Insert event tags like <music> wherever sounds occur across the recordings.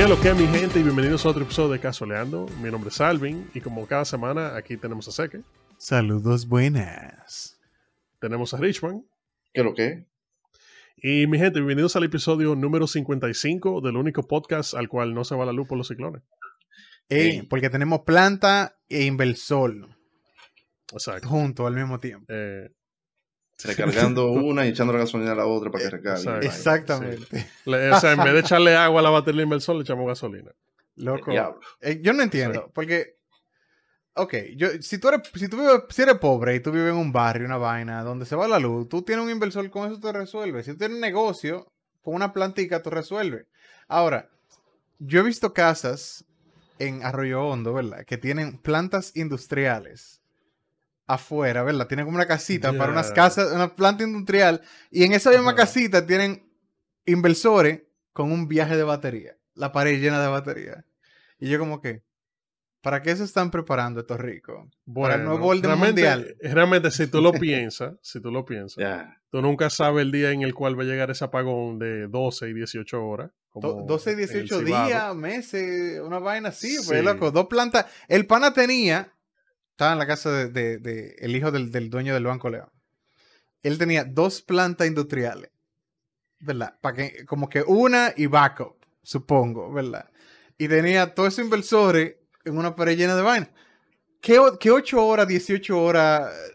¿Qué es lo que es mi gente? Y bienvenidos a otro episodio de Casoleando. Mi nombre es Alvin y como cada semana aquí tenemos a Seque, Saludos buenas. tenemos a Richman ¿Qué lo que? y mi gente, bienvenidos al episodio número 55 del único podcast al cual no se va la luz por los ciclones. Ey, porque tenemos planta e inversor Exacto. juntos al mismo tiempo. Eh, Recargando <laughs> una y echando la gasolina a la otra para que recargue. Exacto. Exactamente. le- o sea, en vez de echarle agua a la batería inversor, le echamos gasolina. Loco. Diablo. Eh, yo no entiendo, porque, ok, yo, si tú eres, si tú vives, si eres pobre y tú vives en un barrio, una vaina, donde se va la luz, tú tienes un inversor, con eso te resuelve. Si tú tienes un negocio, con una plantica, tú resuelves. Ahora, yo he visto casas en Arroyo Hondo, ¿verdad? Que tienen plantas industriales afuera, ¿verdad? Tienen como una casita para unas casas, una planta industrial, y en esa misma Ajá. casita tienen inversores con un viaje de batería, la pared llena de batería. Y yo como que, ¿para qué se están preparando estos ricos? Para el nuevo orden realmente, mundial. realmente, si tú lo <laughs> piensas, si tú lo piensas, tú nunca sabes el día en el cual va a llegar ese apagón de 12 y 18 horas. Como 12, en el 18 Cibao. días, meses, una vaina así, Sí. pues loco, dos plantas. El pana tenía, estaba en la casa de, de- de el hijo del, del dueño del Banco León. Él tenía dos plantas industriales, ¿verdad? Para que, como que una y backup, supongo, ¿verdad? Y tenía todos esos inversores en una pared llena de vaina. ¿Qué, qué 8 horas, 18 horas eh,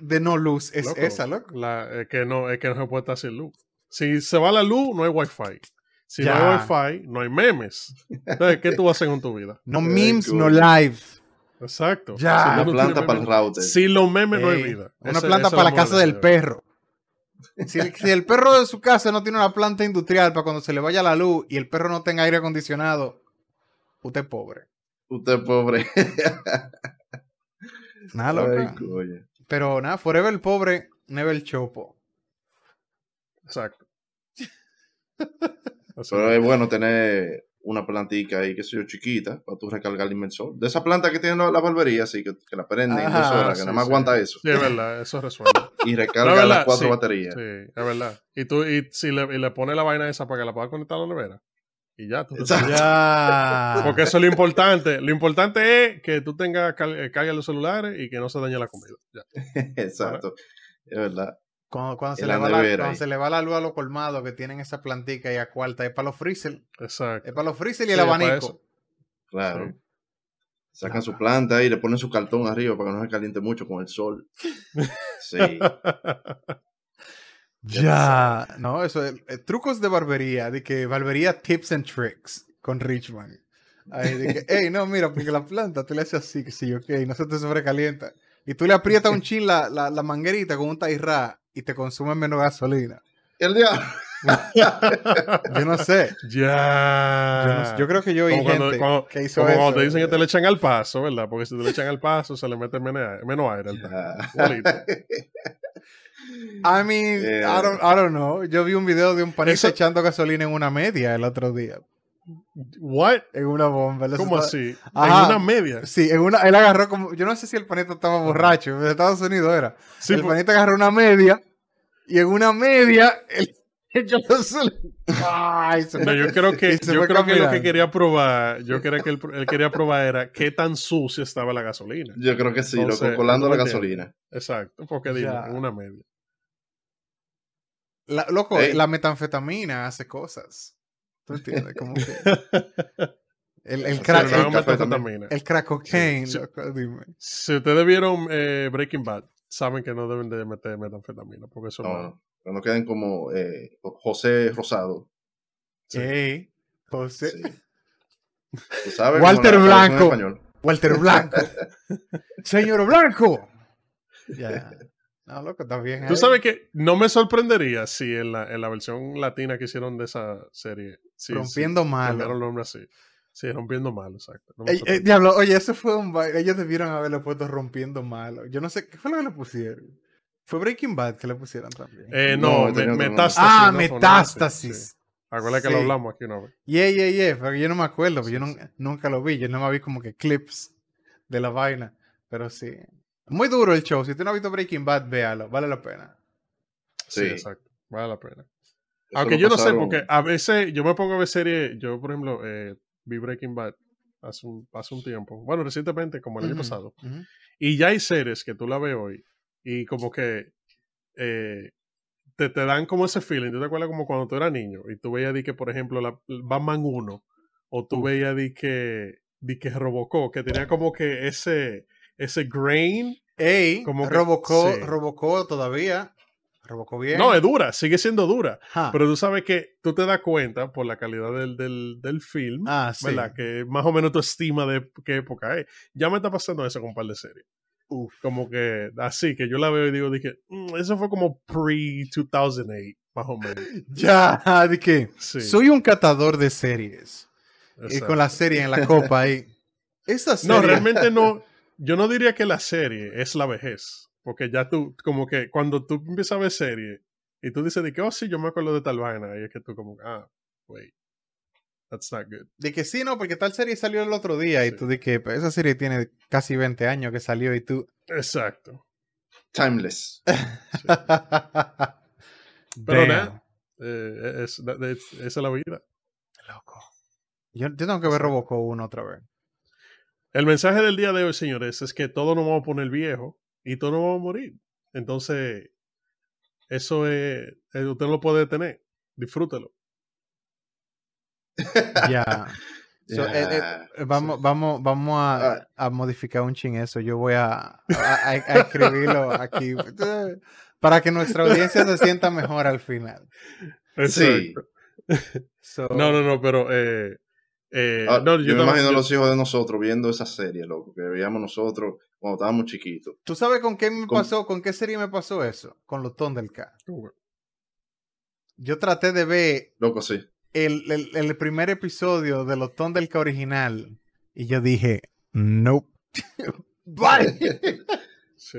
de no luz es Loco, esa, loco? La, es, que no, es que no se puede estar sin luz. Si se va la luz, no hay wifi. Si Ya. no hay wifi, no hay memes. <laughs> Entonces, ¿qué tú vas a hacer con tu vida? No memes, no live. Exacto. Ya. Si Una planta para el router. Sin los memes no hay vida. Una Ese- planta ese para la es casa del perro. Si, <laughs> si el perro de su casa no tiene una planta industrial para cuando se le vaya la luz y el perro no tenga aire acondicionado, usted es pobre. Usted pobre. <laughs> Nada, loca. Pero nada, forever el pobre, never el chopo. Exacto. <laughs> Pero es. es bueno tener una plantica ahí, que sé yo, chiquita, para tú recargar el inversor. De esa planta que tiene la, barbería, así que, que la prende en Ajá, dos horas, que nada más sí. aguanta eso. Sí, es verdad, eso resuelve. <laughs> Y No, recarga verdad, las cuatro sí, baterías. Sí, es verdad. Y tú, y si le, y le pones la vaina esa para que la puedas conectar a la nevera. Y ya, tú Exacto. Ya. Porque eso es lo importante. Lo importante es que tú tengas eh, carga los celulares y que no se dañe la comida. Ya. <laughs> Exacto. Es verdad. Cuando, cuando se la va la, cuando se le va la luz a los colmados que tienen esa plantica y a cuarta, es para los freezer. Exacto. Es para los freezer y Sí, el abanico. Claro. Sí. Sacan su planta y le ponen su cartón arriba para que no se caliente mucho con el sol. Sí. <laughs> Ya. No, eso es eh, trucos de barbería, de que barbería tips and tricks con Richman. Ahí de que, hey, no, mira, porque la planta tú le haces así, que sí, ok, no se te sobrecalienta. Y tú le aprietas un chin la, la, la manguerita con un tairra y te consume menos gasolina. el diablo. Yo no sé. ya. Yo, no sé. Yo creo que yo oí cuando- gente cuando- que hizo Como eso. cuando te dicen que te le echan al paso, ¿verdad? Porque si te le echan al paso, se le mete menos aire, menos aire al tanque. <laughs> I mean, Eh. I, don't, I don't know. Yo vi un video de un panita Eso- echando gasolina en una media el otro día. What? En una bomba. Él ¿Cómo estaba- así? Ajá. En una media. Sí, en una, él agarró como, yo no sé si el panita estaba borracho, de Estados Unidos era. Sí, el pues- panita agarró una media y en una media él. <laughs> Ay, se No, yo creo <laughs> que, yo creo que lo que quería probar, yo creo que él, él quería probar era qué tan sucia estaba la gasolina. Yo creo que sí, Entonces, loco, colando ¿tú la gasolina. Exacto, porque digo, en una media. La- loco, Ey. la metanfetamina hace cosas. ¿Tú entiendes? Como que <laughs> el, el crack, el, metanfetamina. el crack cocaine, Sí, sí. loco, dime. Si ustedes vieron eh, Breaking Bad, saben que no deben de meter metanfetamina, porque eso No, no. Cuando queden como eh, José Rosado. Sí. José- Sí. <laughs> Tú sabes, Walter Blanco. Walter Blanco. <laughs> Señor Blanco. Ya. No, loco, está bien. Tú ahí. sabes que no me sorprendería si en la, en la versión latina que hicieron de esa serie. sí, Rompiendo sí, malo. cambiaron el nombre así. Sí, rompiendo mal, exacto. No me Ey, sorprende. ey, diablo, oye, eso fue un baile. Ellos debieron haberlo puesto rompiendo malo. Yo no sé, ¿qué fue lo que le pusieron? Fue Breaking Bad que le pusieron también. Eh, No, no, me- metástasis. ah, ¿no? Metástasis. sí. Acuérdate que lo Sí. hablamos aquí una vez. Yeah, yeah, yeah. Pero yo no me acuerdo, porque yo Sí, nun- sí. nunca lo vi. Yo no me vi como que clips de la vaina. Pero sí. Muy duro el show. Si tú no has visto Breaking Bad, véalo. Vale la pena. Sí, Sí. exacto. Vale la pena. Eso Aunque yo no sé, porque a veces yo me pongo a ver series. Yo, por ejemplo, eh, vi Breaking Bad hace un, hace un tiempo. Bueno, recientemente, como el año pasado. Y ya hay series que tú la ves hoy y como que eh, te, te dan como ese feeling. ¿Tú te acuerdas como cuando tú eras niño y tú veías di que, por ejemplo, la Batman 1 o tú veías di que, di que Robocop, que tenía como que ese, ese grain. Ey, Como Robocó, sí. Robocó todavía. Robocó bien. No, es dura, sigue siendo dura. Pero tú sabes que tú te das cuenta por la calidad del, del, del film, ah, sí. ¿verdad? Que más o menos tu estima de qué época es. Ya me está pasando eso con un par de series. Uf. como que así que yo la veo y digo dije "Mm, eso fue como pre 2008 más o menos <laughs> Ya, <laughs> que sí soy un catador de series. Y con la serie en la copa ahí. <laughs> Esa serie. no realmente no yo no diría que la serie es la vejez porque ya tú como que cuando tú empiezas a ver serie y tú dices de que oh sí yo me acuerdo de tal vaina y es que tú como ah wait that's not good De que sí, no, porque tal serie salió el otro día y tú de que pues, esa serie tiene casi 20 años que salió y tú. exacto Timeless. <laughs> Pero nada. Eh, es, esa es la vida Loco. Yo, yo tengo que ver. Robocop 1 otra vez. El mensaje del día de hoy, señores, es que todos nos vamos a poner viejos y todos nos vamos a morir. Entonces, eso es, eh, usted lo puede tener. Disfrútelo. <laughs> Ya. So, eh, eh, eh, vamos, vamos, vamos a, Ah. a modificar un chin eso. Yo voy a, a- a- a escribirlo aquí <laughs> para que nuestra audiencia se sienta mejor al final. <laughs> Sí. So, No, no, no, pero eh, eh, Ah, no, yo, me imagino yo- los hijos de nosotros viendo esa serie, loco, que veíamos nosotros cuando estábamos chiquitos. ¿Tú sabes con qué me Con- pasó? ¿Con qué serie me pasó eso? Con los Thundercats. Yo traté de ver Loco, sí. el, el, el primer episodio de los Thundercats original y yo dije, nope. <laughs> Bye. <laughs> sí.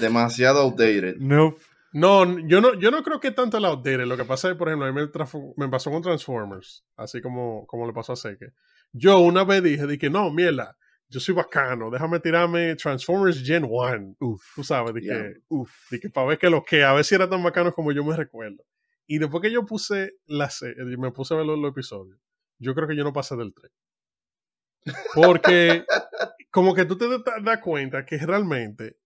Demasiado outdated. Nope. No, yo no, yo no creo que tanto la outdated. Lo que pasa es, por ejemplo, a mí me, me pasó con Transformers, así como, como le pasó a Seque. Yo una vez dije, dije, no, mierda, yo soy bacano, déjame tirarme Transformers Gen 1. Uf. Tú sabes, Ya. que, Uf. que para ver que lo que, a ver si era tan bacano como yo me recuerdo. Y después que yo puse la eh, me puse a ver los, los episodios, yo creo que yo no pasé del 3. Porque <laughs> como que tú te da- das cuenta que realmente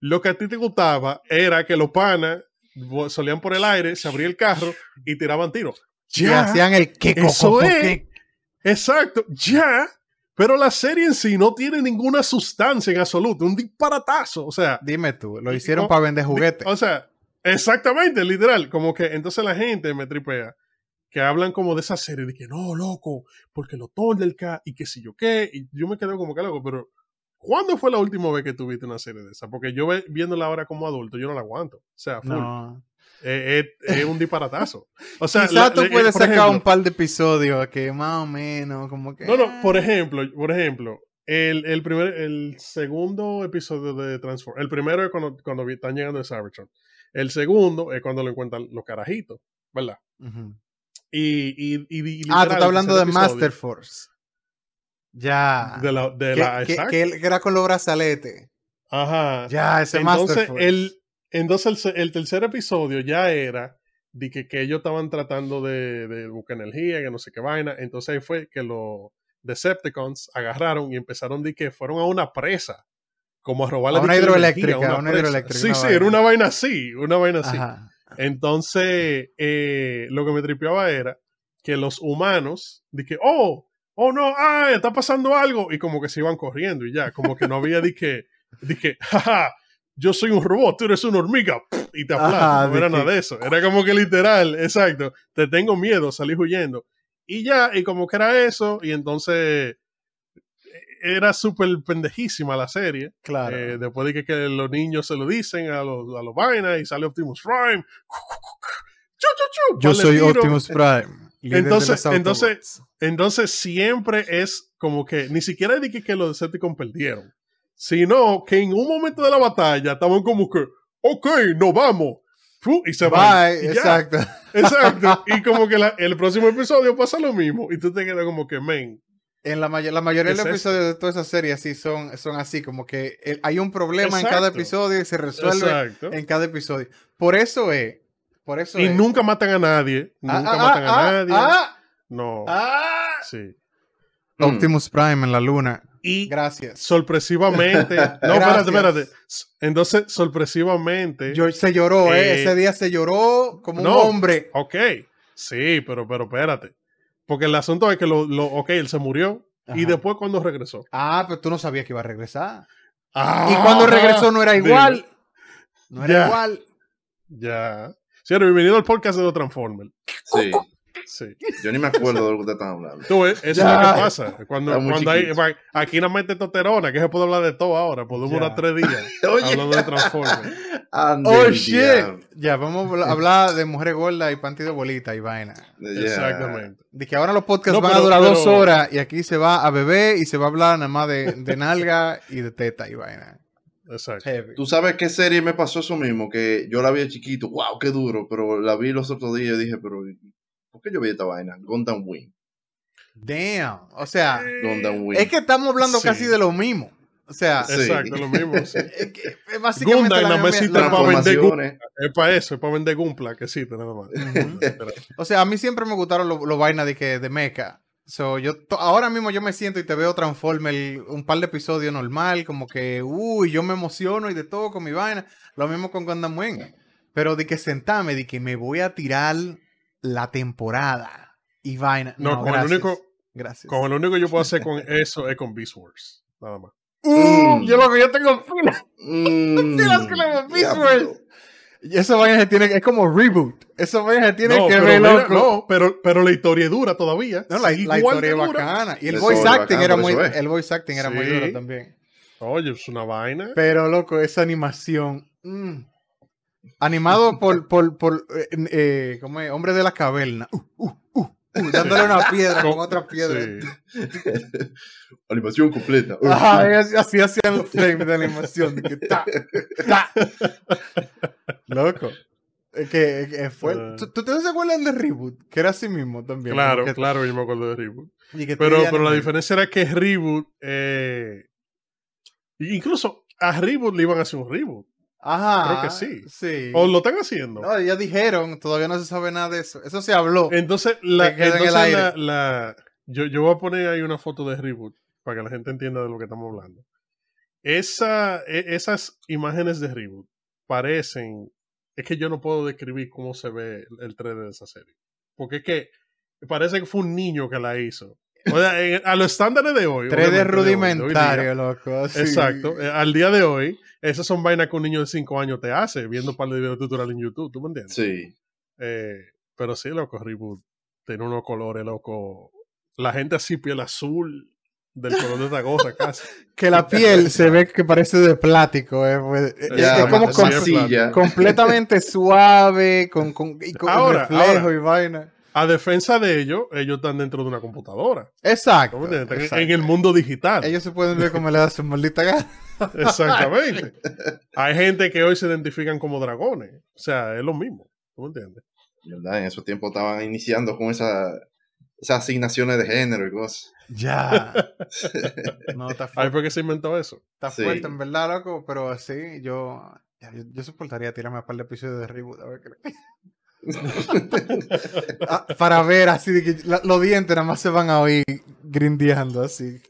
lo que a ti te gustaba era que los panas solían por el aire, se abría el carro y tiraban tiros. Y Ya, hacían el que eso es. Exacto, ya. Pero la serie en sí no tiene ninguna sustancia en absoluto, un disparatazo. O sea, Dime tú, lo hicieron para vender juguetes. O sea, exactamente, literal. Como que entonces la gente me tripea que hablan como de esa serie de que no, loco, porque lo Thundercats y que si yo qué. Y yo me quedo como que loco, pero ¿cuándo fue la última vez que tuviste una serie de esa? Porque yo viéndola ahora como adulto, yo no la aguanto. O sea, full. No. Eh, eh, es un disparatazo. O sea, Quizás tú eh, puedes sacar ejemplo- un par de episodios que más o menos, como que. No, no, por ejemplo, por ejemplo, el, el primer, el segundo episodio de Transform, el primero es cuando, cuando están llegando de Cybertron. El segundo es cuando lo encuentran los carajitos, ¿verdad? Y, y, y, y Ah, tú estás hablando de Master Force. Ya. De la, de que, la que- exacto. que él- que era con los brazaletes. Ajá. Ya, ese entonces, el, entonces el, tercer episodio ya era de que, que ellos estaban tratando de, de buscar energía, que no sé qué vaina. Entonces ahí fue que los Decepticons agarraron y empezaron de que fueron a una presa. Como a robarle A una la hidroeléctrica, energía, una hidroeléctrica, Sí, una sí, vaina. era una vaina así, una vaina así. Ajá. Entonces, eh, lo que me tripeaba era que los humanos, de que, oh, oh no, ah, está pasando algo, y como que se iban corriendo y ya, como que no había de que, de que, jaja, yo soy un robot, tú eres una hormiga, y te aplastas, no era que- nada de eso, era como que literal, exacto, te tengo miedo, salí huyendo, y ya, y como que era eso, y entonces era súper pendejísima la serie, Claro. eh, después de que, que los niños se lo dicen a los, a los vainas y sale Optimus Prime. Yo soy. Optimus Prime. Entonces- entonces-. Entonces siempre es como que ni siquiera es de que, que los Decepticons perdieron, sino que en un momento de la batalla estaban como que, ok, nos vamos. Y se ya. exacto. Exacto. Y <laughs> como que la- el próximo episodio pasa lo mismo. Y tú te quedas como que, men. En la, may- la mayoría de los episodios de todas esas series así son, son así, como que el- hay un problema en cada episodio y se resuelve Exacto. en cada episodio. Por eso es. Por eso Y es. nunca matan a nadie. Ah, Nunca ah, matan ah, a nadie. ah, no. ah. Sí. Mm. Optimus Prime en la luna. Y Gracias. sorpresivamente. <laughs> no, espérate, Gracias. espérate. Entonces, sorpresivamente. Yo, se lloró, ¿eh? Eh, Ese día se lloró como no. un hombre. Ok. Sí, pero, pero espérate. Porque el asunto es que lo, lo- ok, él se murió. Y después cuando regresó. Ah, pero tú no sabías que iba a regresar. Ah, y cuando regresó no era dime. igual. No era Ya. igual. Ya. Señor, bienvenido al podcast de los Transformers. Sí. Sí. Yo ni me acuerdo de lo que ustedes están hablando. Tú ves, eso Ya. es lo que pasa. Cuando, cuando hay, aquí nos mete toterona, que se puede hablar de todo ahora. Podemos durar tres días <laughs> Oye. hablando de Transformers. Ande Oh shit. Ya, vamos a habla- hablar de mujeres gordas y panty de bolita y vaina. Exactamente. De que ahora los podcasts No, van a pero- durar dos horas y aquí se va a beber y se va a hablar nada más de, de nalga y de teta y vaina. Exacto. Heavy. Tú sabes qué serie me pasó eso mismo, que yo la vi de chiquito, wow, qué duro, pero la vi los otros días y dije, pero ¿por qué yo vi esta vaina? Gundam Wing. Damn. O sea, Gundam Wing. es que estamos hablando Sí. casi de lo mismo. O sea, Sí. Exacto, lo mismo. sí. <laughs> es que es básicamente Gundam la nada más misma- existe la- para vender Transformaciones. Es para eso, es para vender Gumpla, que sí, nada más. O sea, a mí siempre me gustaron los los vainas de que de mecha. So, yo ahora mismo yo me siento y te veo Transformer un par de episodios normal, como que, uy, yo me emociono y de todo con mi vaina. Lo mismo con Gundam Wing. Pero de que sentarme, de que me voy a tirar la temporada y vaina. No, No, con el gracias. único- Gracias. Con lo único que yo puedo hacer con eso es con Beast Wars. Nada más. Uh, Mm. yo lo que yo tengo <laughs> fila. Mm, Sí, las que le hemos visto, diablo. Y esa vaina se tiene, es como reboot. Esa vaina se tiene no, que ver, loco. no, pero, pero la historia es dura todavía. No, la, Sí, la igual historia es bacana. Y el voice acting bacana, era muy, es. el voice acting era muy duro también. Oye, es una vaina. Pero, loco, esa animación. mm. Animado por, por, por eh, eh, ¿cómo es? Hombre de la caverna. Uh, uh, uh, uh, dándole una piedra con otra piedra. Sí. Animación completa. Ajá, así, hacían los frames de animación. de que ta, ta. Loco. Que, que fue. Ah. ¿Tú, tú te acuerdas del reboot? Que era así mismo también. Claro, claro, yo me acuerdo de Reboot. Pero, pero la diferencia era que Reboot. Eh, incluso a Reboot le iban a hacer un Reboot. Ajá. creo que sí. Sí. O lo están haciendo. No, ya dijeron, todavía no se sabe nada de eso. Eso se habló. Entonces, la, Que queda en el entonces la, la- yo, yo voy a poner ahí una foto de Reboot para que la gente entienda de lo que estamos hablando. Esa, e- esas imágenes de Reboot parecen. Es que yo no puedo describir cómo se ve el 3D de esa serie. Porque es que parece que fue un niño que la hizo. O sea, en- a los estándares de hoy. 3D obviamente, de hoy, de hoy rudimentario, loco. así. Exacto. Eh, Al día de hoy, esas son vainas que un niño de 5 años te hace viendo un par de videos tutoriales en YouTube. ¿Tú me entiendes? Sí. Eh, pero sí, loco, Reboot tiene unos colores, loco. La gente así, piel azul, del color de esta cosa casi. <laughs> Que la piel se ve que parece de plástico. eh, pues, Ya, es como con- sí, completamente suave, con, con, y con Ahora, reflejo ahora. y vaina. A defensa de ellos, ellos están dentro de una computadora. Exacto. En- exacto. En el mundo digital. Ellos se pueden ver como le da su maldita gana. <laughs> Exactamente. Hay gente que hoy se identifican como dragones. O sea, es lo mismo. ¿Tú me entiendes? ¿Verdad? En esos tiempos estaban iniciando con esa, esas asignaciones de género y cosas. Ya. <laughs> No, está Ahí fuerte, fue que se inventó eso. está Sí. fuerte en verdad, loco, pero así yo, yo soportaría tirarme a par de episodios de reboot. A ver qué- Ah, para ver así de que la- los dientes nada más se van a oír grindeando así.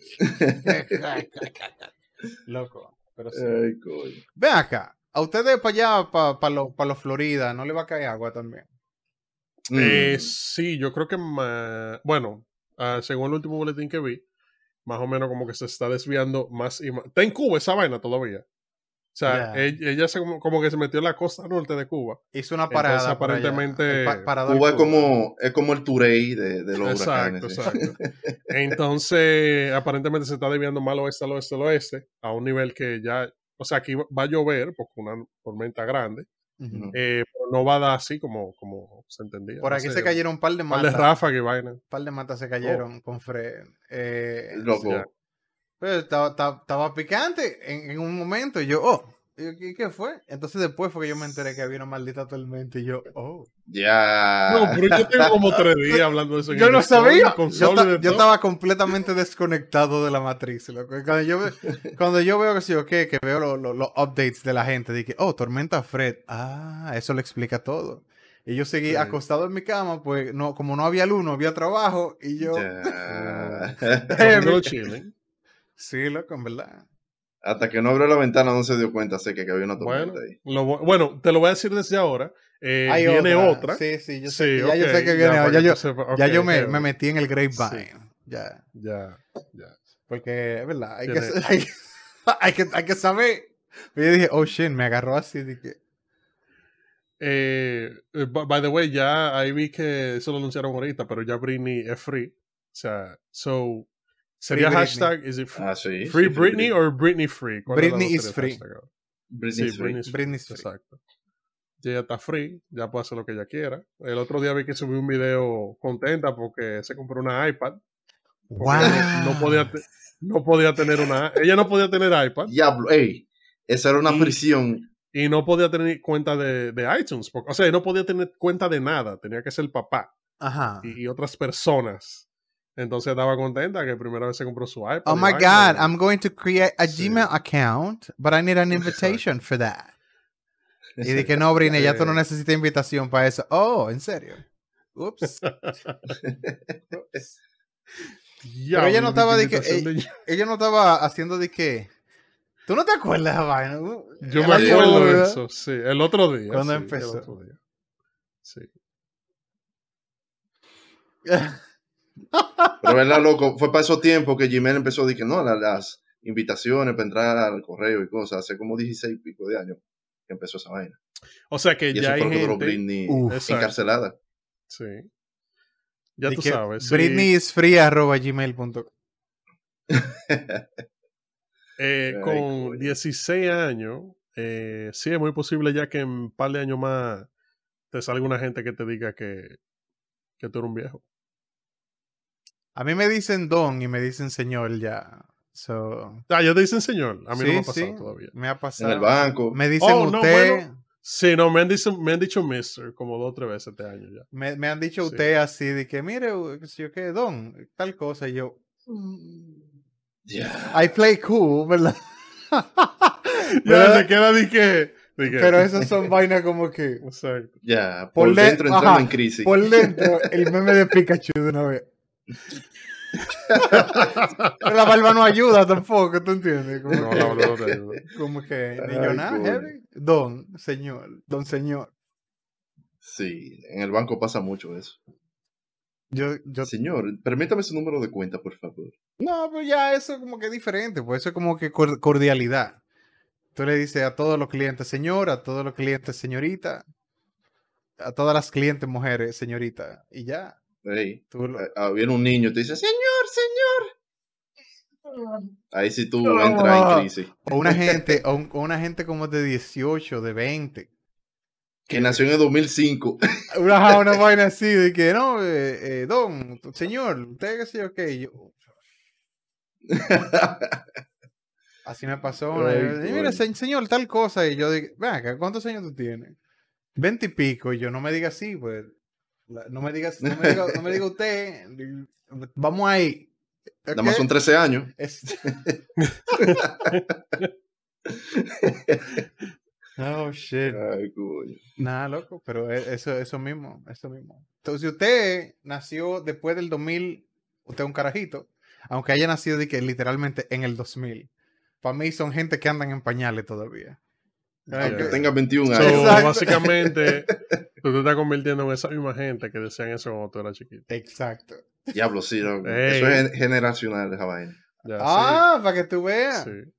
Loco, pero sí. Ay, coño. Ven acá, a ustedes para allá, para los pa los Florida, ¿no le va a caer agua también? Mm. Eh, sí, yo creo que ma- bueno, ah, según el último boletín que vi, más o menos como que se está desviando más y más. Está en Cuba esa vaina todavía. O sea, ella, se como, como que se metió en la costa norte de Cuba. Hizo una Entonces, parada. allá. aparentemente, pa- Cuba es como, es como el Turey de, de los Exacto, huracanes. sí. exacto. <laughs> Entonces, aparentemente se está desviando mal oeste al oeste al oeste, a un nivel que ya, o sea, aquí va a llover, porque una tormenta grande, eh, pero no va a dar así como, como se entendía. Por aquí se cayeron un par de Un par de matas. ráfagas y vaina. Un par de matas se cayeron con Fred. Eh, Loco. Pero estaba, estaba, estaba picante en, en un momento. Y yo, oh, ¿y qué, fue? Entonces después fue que yo me enteré que había una maldita tormenta. Y yo, oh. Ya. No, pero yo tengo como tres días hablando de eso. Yo no sabía. Yo, ta- yo estaba completamente desconectado de la matriz. loco. Cuando yo, <laughs> cuando yo veo que sí, ok, que veo lo- lo- los updates de la gente, dije, oh, tormenta Fred. Ah, eso le explica todo. Y yo seguí Sí. acostado en mi cama, pues no, como no había luz, no había trabajo. Y yo, Ya. <laughs> Sí, loco, en verdad. Hasta que no abrió la ventana no se dio cuenta, sé que, que había una Bueno, tormenta ahí. lo bu- bueno, te lo voy a decir desde ahora. Eh, Hay viene otra. Sí, sí, yo Sí, sé, que- ya yo sé que viene. para Ya, que yo, sepas. ya yo me, metí en el grapevine. Sí. Ya. Ya, ya. Porque, es verdad, hay que, <laughs> hay, hay que, hay que saber. Yo dije, oh shit, me agarró así. Dije, Eh, eh, by by the way, ya ahí vi que eso lo anunciaron ahorita, pero ya Britney es free. O sea, so sería hashtag is it free, Ah, sí. free sí, Britney o Britney free? ¿Cuál de las Britney is free. Britney Sí, Free. Britney is Britney is free. Exacto. Ya ella está free, ya puede hacer lo que ella quiera. El otro día vi que subió un video contenta porque se compró una iPad. wow. No, podía te- no podía tener una. Ella no podía tener iPad Diablo, ey. Esa era una Y- prisión. y no podía tener cuenta de, de iTunes. porque- o sea, no podía tener cuenta de nada. Tenía que ser el papá Ajá. y, y otras personas. Entonces estaba contenta que primera vez se compró su iPad. Oh my God, I'm going to create a Sí. Gmail account, but I need an invitation for that. <laughs> Y dije, no, Brine, ya tú no Eh. necesitas invitación para eso. Oh, ¿en serio? Ups. <laughs> Ella no estaba de que- <laughs> Ella no estaba haciendo de qué. ¿Tú no te acuerdas vaina? Yo El me acuerdo de eso, sí. El otro día. ¿Cuándo sí, el empezó? otro día. Sí. Pero verdad, loco, fue para esos tiempos que Gmail empezó a decir que no, la- las invitaciones para entrar al correo y cosas, hace como 16 y pico de años que empezó esa vaina. O sea que Y eso ya hay fue que duró gente. Britney Uf. Encarcelada. Sí. Ya tú que sabes. sí. Britney is free arroba gmail.com. Eh, <laughs> con coño. 16 años, eh, sí es muy posible ya que en un par de años más te salga una gente que te diga que, que tú eres un viejo. A mí me dicen don y me dicen señor ya. So, Ah, ya te dicen señor. A mí no me sí, ha pasado sí, todavía. Me ha En pasado. el banco. Me dicen Oh, no, usted. bueno. Sí, no, me han, dicho, me han dicho mister como dos o tres veces este año ya. Me, me han dicho Sí. usted así de que, mire, qué sé yo qué, don, tal cosa. Y yo, mm, Ya. I play cool, ¿verdad? <laughs> Ya pero, se queda de que. pero esas son vainas como que, Exacto. Ya. Por Por, le- dentro entrando ajá, en crisis. por dentro, el meme de Pikachu de una vez. Pero la barba no ayuda tampoco, ¿tú entiendes? Como, No, que, la verdad no te ayuda. como que, ni Ay, yo nada, coño. heavy. Don, señor, don señor. Sí, en el banco pasa mucho eso. Yo, yo, Señor, permítame su número de cuenta, por favor. no, pero ya eso como que es diferente, pues eso es como que cor- cordialidad. Tú le dices a todos los clientes señor, a todos los clientes señorita, a todas las clientes mujeres señorita, y ya. Lo- eh, ah, viene un niño y te dice, señor, señor. Ahí sí tú No. entras en crisis. O una gente, o, un- o una gente como de 18, de 20. Que nació en el 2005. <laughs> Una, una <laughs> vaina así de que, no, eh, eh, don, señor, usted qué sé yo qué. y yo- <laughs> así me pasó. una, y mira, se- señor, tal cosa. Y yo digo, ven acá, ¿cuántos años tú tienes? Veinte y pico. Y yo, no me diga así, pues. No me digas, no me diga, no me diga <laughs> usted. Vamos ahí. Nada más son 13 años. Es- <laughs> oh, shit. Ay, coño. Nada, loco, pero e- eso, eso mismo, eso mismo. Entonces, si usted nació después del 2000, usted es un carajito, aunque haya nacido de que literalmente en el 2000. Para mí son gente que andan en pañales todavía. Aunque que- tenga 21 So, años. Exacto. básicamente, tú te estás convirtiendo en esa misma gente que decían eso cuando tú eras chiquito. Exacto. Diablo, sí. no. Eso es gen- generacional, esa vaina. Ya, Ah, para que tú sí, veas. sí.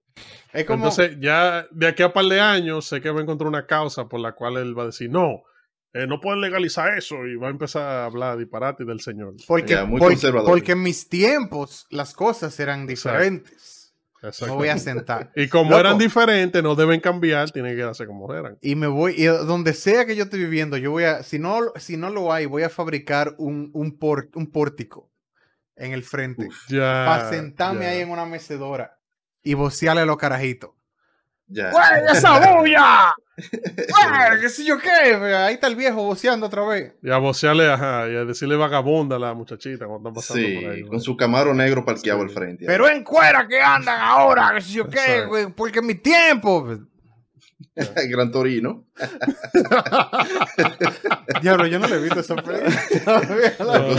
Es como, Entonces, ya de aquí a un par de años, sé que va a encontrar una causa por la cual él va a decir, no, eh, no pueden legalizar eso y va a empezar a hablar disparate del señor. porque, Ya, muy porque, conservador. porque en mis tiempos las cosas eran Exacto. Diferentes. Me Exacto. voy a sentar. <laughs> Y como Loco. eran diferentes, no deben cambiar, tienen que quedarse como eran. Y me voy, y donde sea que yo esté viviendo, yo voy a, si no, si no lo hay, voy a fabricar un, un, por- un pórtico en el frente. Uf, Ya. para sentarme ya. ahí en una mecedora y vocearle a los carajitos. Ya. ¡Güey, esa <laughs> bulla! <laughs> ¡Güey, qué sé yo qué! Ahí está el viejo voceando otra vez. Y a vocearle, ajá, y a decirle vagabunda a la muchachita cuando están pasando Sí, por ahí. con su camaro negro parqueado Sí. al frente. Pero en cuera que andan ahora, qué sé yo qué, güey, porque en mi tiempo. <laughs> Gran Torino. Diablo, yo no le he visto esa película. No,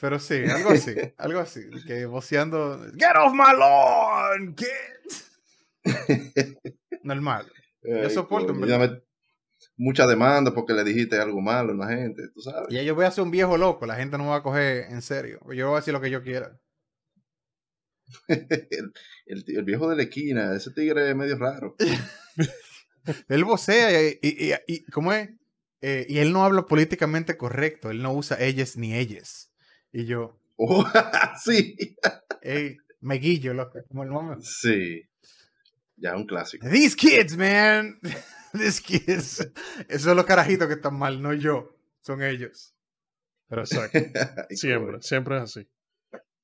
Pero sí, algo así, algo así. Que voceando. Get off my lawn, kid. <laughs> Normal. Ay, soporto, en verdad. Mucha demanda porque le dijiste algo malo a una gente, tú sabes. Y yo voy a ser un viejo loco, la gente no me va a coger en serio. Yo voy a decir lo que yo quiera. el, <laughs> el- el viejo de la esquina, ese tigre es medio raro. <laughs> Él vocea y, y, y- y- ¿cómo es? Eh, y él no habla políticamente correcto, él no usa ellas ni ellas. Y yo, Oh, sí, ey, me guillo, loco, como el sí. Ya, un clásico. These kids, man. <laughs> These kids. Esos son los carajitos que están mal, no yo. Son ellos. Pero exacto. <laughs> Siempre, siempre es así.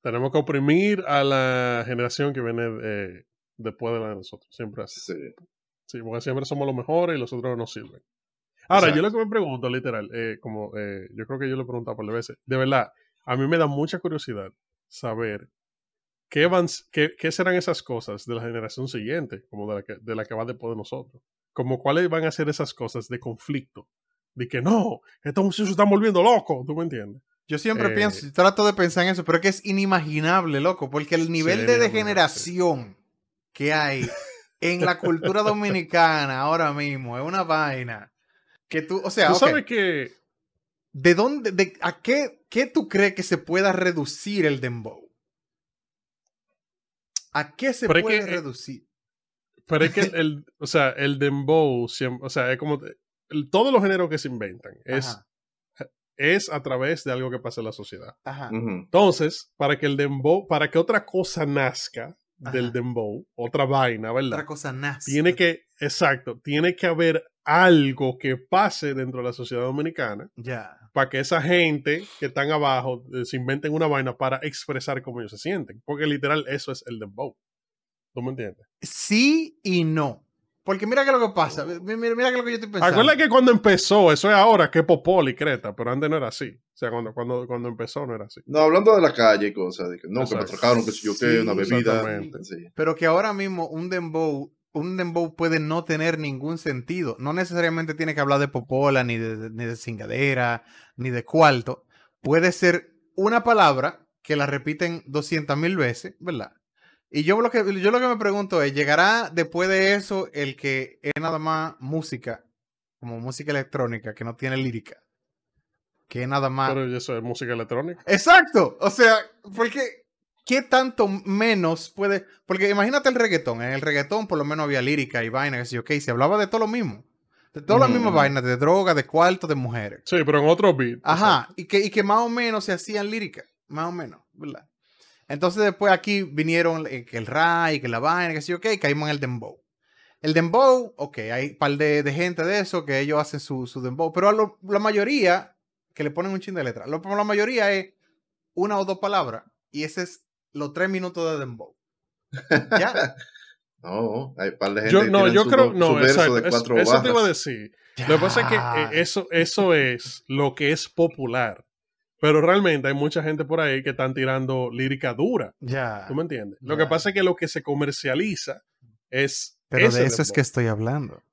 Tenemos que oprimir a la generación que viene eh, después de la de nosotros. Siempre así. Sí. Sí, porque siempre somos los mejores y los otros no sirven. Ahora, yo lo que me pregunto, literal, eh, como eh, yo creo que yo lo he preguntado por veces, de verdad, a mí me da mucha curiosidad saber qué, van, qué, qué serán esas cosas de la generación siguiente, como de la, que, de la que va después de nosotros. Como cuáles van a ser esas cosas de conflicto. De que no, estos muchachos se están volviendo locos, ¿tú me entiendes? Yo siempre Eh, pienso, trato de pensar en eso, pero es que es inimaginable, loco, porque el nivel de degeneración que hay en la cultura <laughs> dominicana ahora mismo es una vaina que tú, o sea, Tú ok, sabes que ¿de dónde, de, a qué, qué tú crees que se pueda reducir el dembow? ¿A qué se Pero es puede que, eh, reducir? Pero es que el, <laughs> el- o sea, el dembow, o sea, es como el- todos los géneros que se inventan es, es a través de algo que pasa en la sociedad. ajá. Entonces, para que el dembow, para que otra cosa nazca del Ajá. dembow, otra vaina, ¿verdad? Otra cosa nace. Tiene que, exacto, tiene que haber algo que pase dentro de la sociedad dominicana Ya. para que esa gente que están abajo eh, se inventen una vaina para expresar cómo ellos se sienten. Porque literal eso es el dembow. ¿Tú me entiendes? Sí y no. Porque mira que lo que pasa. mi- Mira, mira que lo que yo estoy pensando. Acuérdate que cuando empezó, eso es ahora, que Popol y Creta, pero antes no era así. O sea, cuando, cuando, cuando empezó no era así. No, hablando de la calle y cosas, de que no, que me atracaron, que si yo qué, una bebida. Sí. Pero que ahora mismo un dembow, un dembow puede no tener ningún sentido. No necesariamente tiene que hablar de popola, ni de, ni de cingadera, ni de cuarto. Puede ser una palabra que la repiten 200 mil veces, ¿verdad? Y yo lo, que, yo lo que me pregunto es, ¿llegará después de eso el que es nada más música, como música electrónica, que no tiene lírica? Que es nada más... Pero eso es música electrónica. Exacto. O sea, porque ¿qué tanto menos puede? Porque imagínate el reggaetón. En el reggaetón por lo menos había lírica y vaina, que sí, ok, se hablaba de todo lo mismo. De todas las mismas vainas, de droga, de cuarto, de mujeres. Sí, pero en otro beat. Ajá. Y que, y que más o menos se hacían lírica. Más o menos, ¿verdad? Entonces después aquí vinieron eh, que el Rai, que la vaina, que sí, ok, caímos en el Dembow. El Dembow, ok, hay un par de, de gente de eso que ellos hacen su, su Dembow, pero a lo- la mayoría, que le ponen un chin de letra, lo- la mayoría es una o dos palabras y ese es los tres minutos de Dembow. ¿Ya? <laughs> No, hay un par de gente Yo, que no, yo su, creo, su no, verso exacto. de cuatro eso te iba a decir. Lo que pasa es que eh, eso, eso es lo que es popular. Pero realmente hay mucha gente por ahí que están tirando lírica dura. Ya. ¿Tú me entiendes? Lo que pasa es que lo que se comercializa es. Pero ese de eso es que estoy hablando.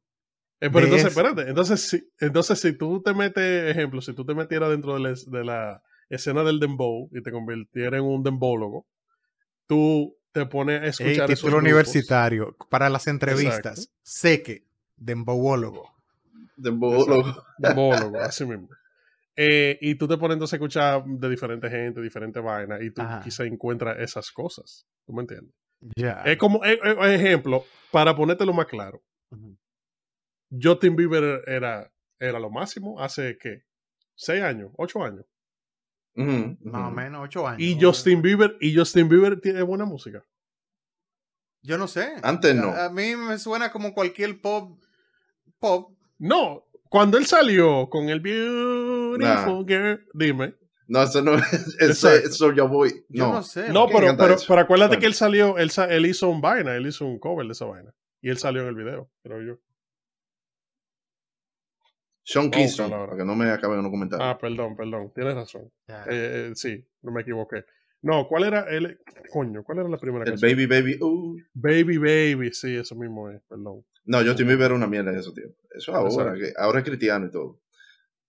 Eh, pero de entonces, eso. espérate. Entonces si, entonces, si tú te metes, ejemplo, si tú te metieras dentro de la, de la escena del dembow y te convirtieras en un dembólogo, tú te pones a escuchar esos título grupos. universitario para las entrevistas. Sé que dembowólogo. Dembólogo. Dembólogo, así mismo. Eh, y tú te pones entonces a escuchar de diferente gente, diferentes vainas, y tú Ajá. quizá encuentras esas cosas. ¿Tú me entiendes? Es como, eh, eh, ejemplo, para ponértelo más claro. Justin Bieber era, era lo máximo hace, ¿qué? ¿Seis años? ¿Ocho años? Más o menos ocho años. Y Justin Bieber, y Justin Bieber tiene buena música. Yo no sé. Antes no. A, a mí me suena como cualquier pop. Pop. No, cuando él salió con el Beautiful Nah. Girl, dime. No, eso no es. Boy. Yo no, No. sé. No, ¿quién pero, pero, eso? pero acuérdate Bueno. que él salió, él, sa- él hizo un vaina, él hizo un cover de esa vaina. Y él salió en el video, creo yo. Sean Kingston, para que no me acaben unos comentarios. Ah, perdón, perdón, tienes razón. Eh, eh, sí, no me equivoqué. No, ¿cuál era el coño? ¿Cuál era la primera el canción? Baby Baby. Uh. Baby Baby, sí, eso mismo es, perdón. No, Justin Bieber era una mierda en esos tiempos. Eso ahora, que ahora es cristiano y todo.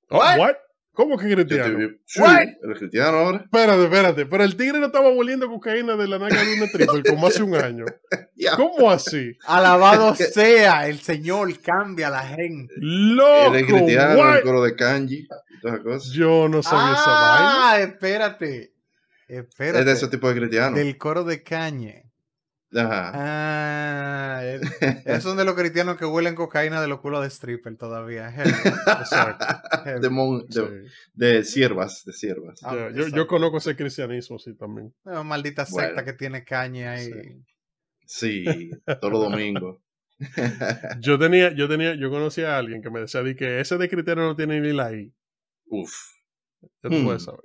Oh, What? what? ¿Cómo que cristiano? Bieber- Sí, el cristiano ahora. Espérate, espérate, pero el tigre no estaba volviendo cocaína de la naga de un triple como hace un año. <laughs> ¿Cómo así? Alabado <laughs> sea el Señor, cambia a la gente. ¡Loco! Es cristiano, what? el coro de kanji y todas esas cosas. Yo no sabía esa vaina. Ah, espérate. Espérate. Es de ese tipo de cristiano. Del coro de cañe. Ajá. Ah, <laughs> es- son de los cristianos que huelen cocaína de los culos de stripper todavía. Heavy, Exacto. heavy. de, mon- Sí. de, siervas, de siervas. Ah, yo, yo conozco ese cristianismo, sí, también. Una maldita secta Bueno. que tiene caña ahí. Sí, Sí. todos los domingos. <laughs> Yo tenía, yo tenía, yo conocí a alguien que me decía di que ese de cristiano no tiene ni la I. Uf. Ya tú Hmm. puedes saber.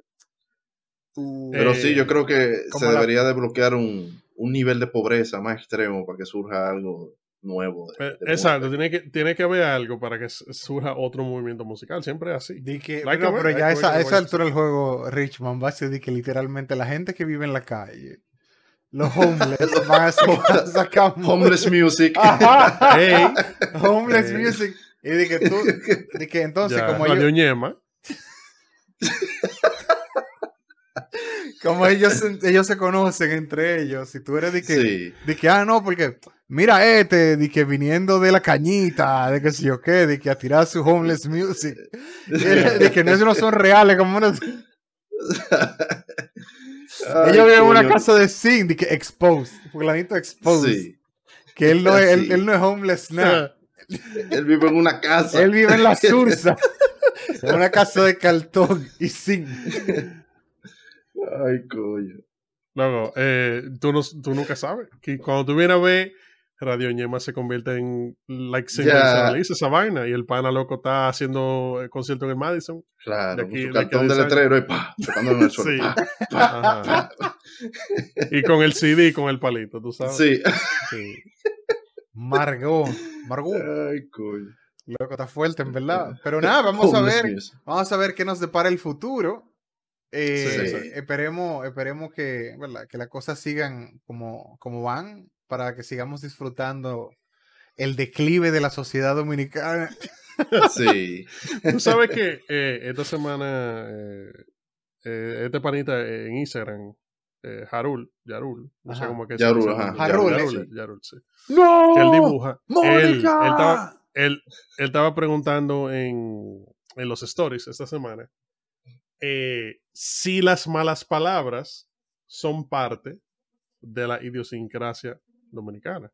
Uh, Pero Eh, sí, yo creo que se la- debería desbloquear un, un nivel de pobreza más extremo para que surja algo nuevo. de- Eh, de Exacto, música. tiene que, tiene que haber algo para que surja otro movimiento musical. Siempre es así. Di que, bueno, ver, pero ya esa, a esa altura del juego, Richmond va a ser de que literalmente la gente que vive en la calle, los homeless, <laughs> van a sacar, Homeless <laughs> music. Ajá. Homeless music. Y de que tú, de que entonces, ya, como, Ñema. <laughs> como ellos, se- <laughs> ellos se conocen entre ellos, si tú eres de que, Sí. de que, ah, no, porque mira este, de que viniendo de la cañita, de que si yo qué, de que a tirar su homeless music, <laughs> de que no, son reales, como unos, <laughs> Ay, ellos viven en una casa de zinc, de que exposed, fulanito exposed, Sí. que él no, es, él, no es homeless nada, Él vive en una casa. él vive en la sursa, en una casa de cartón y zinc. Ay, coño. Luego, eh, tú, no, tú nunca sabes. Que cuando tú vienes a ver, Radio Ñema se convierte en like single Ya. release, esa vaina. Y el pana loco está haciendo eh, concierto en el Madison. Claro, De con aquí- su de cartón aquí de a diez letrero y pa, tocándolo en el <laughs> suelo. Sí. pa, pa, <laughs> Ajá. pa. Y con el CD y con el palito, tú sabes. Sí. Sí. Margot, Margot. Ay, coño. Loco, está fuerte, en verdad. <laughs> Pero nada, vamos a ver. Vamos a ver qué nos depara el futuro. Eh, Sí, sí. Esperemos, esperemos que, ¿verdad? que las cosas sigan como, como van para que sigamos disfrutando el declive de la sociedad dominicana. <laughs> Sí. <laughs> Tú sabes que eh, esta semana eh, eh, este panita en Instagram, eh, Harul, Yarul, no sé Ajá. cómo es que Yarul, se ajá. Yarul, sí. Yarul, sí. ¡No! Que él dibuja. Él, él, ¡Mónica! estaba, él, él estaba preguntando en, en los stories esta semana eh, si las malas palabras son parte de la idiosincrasia dominicana.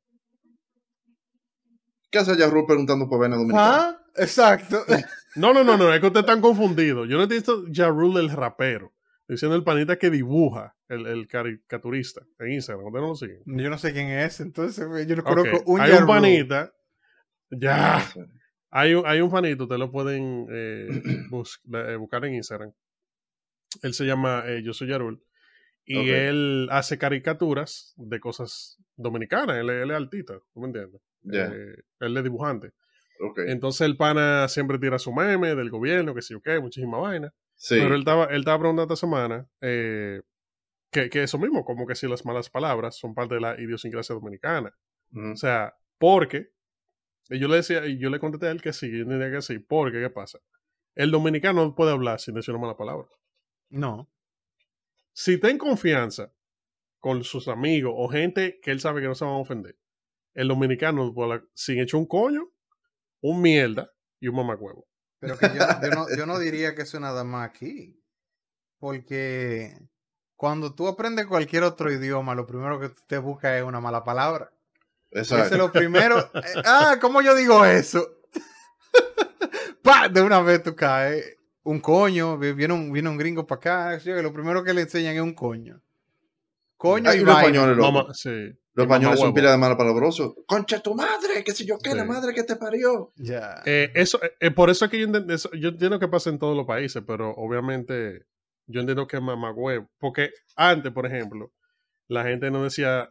¿Qué hace Yarru preguntando por Vena Dominicana? ¿Ah? Exacto. No, no, no, no, es que usted está confundido. Yo no entiendo Ja Rule el rapero. Estoy diciendo el panita que dibuja, el, el caricaturista en Instagram. ¿Usted no lo sigue? Yo no sé quién es, entonces yo no conozco un Hay un panita. Ya. Hay un, hay un fanito, ustedes lo pueden eh, <clears throat> bus- eh, buscar en Instagram. Él se llama eh, Yo Soy Yarul. Y él hace caricaturas de cosas dominicanas. Él, él es artista, ¿tú me entiendes? Eh, él es dibujante. Entonces el pana siempre tira su meme del gobierno, que sé yo qué, muchísima vaina. Sí. Pero él estaba, él estaba preguntando esta semana eh, que, que eso mismo, como que si las malas palabras son parte de la idiosincrasia dominicana. O sea, porque. Y yo le decía, y yo le contesté a él que sí, yo entendía que sí, porque, ¿qué pasa? El dominicano no puede hablar sin decir una mala palabra. No. Si está en confianza con sus amigos o gente que él sabe que no se van a ofender, el dominicano sin echar un coño, un mierda y un mamacuevo. Pero que yo, yo no, yo no <laughs> diría que eso es nada más aquí. Porque cuando tú aprendes cualquier otro idioma, lo primero que tú te buscas es una mala palabra. Ese es lo primero. eh, ah, ¿cómo yo digo eso? <laughs> <laughs> pa, de una vez tú caes. Un coño, vi- viene un, viene un gringo para acá. Lo primero que le enseñan es un coño. Coño Hay y unos vaina. españoles sí. Los Y españoles son pila de malapalabrosos. Concha tu madre, qué sé yo qué, Sí. la madre que te parió. Ya. Eh, eso, eh, eh, por eso es que yo entiendo, eso- yo entiendo que pasa en todos los países, pero obviamente yo entiendo que es mamagüevo. Porque antes, por ejemplo, la gente no decía,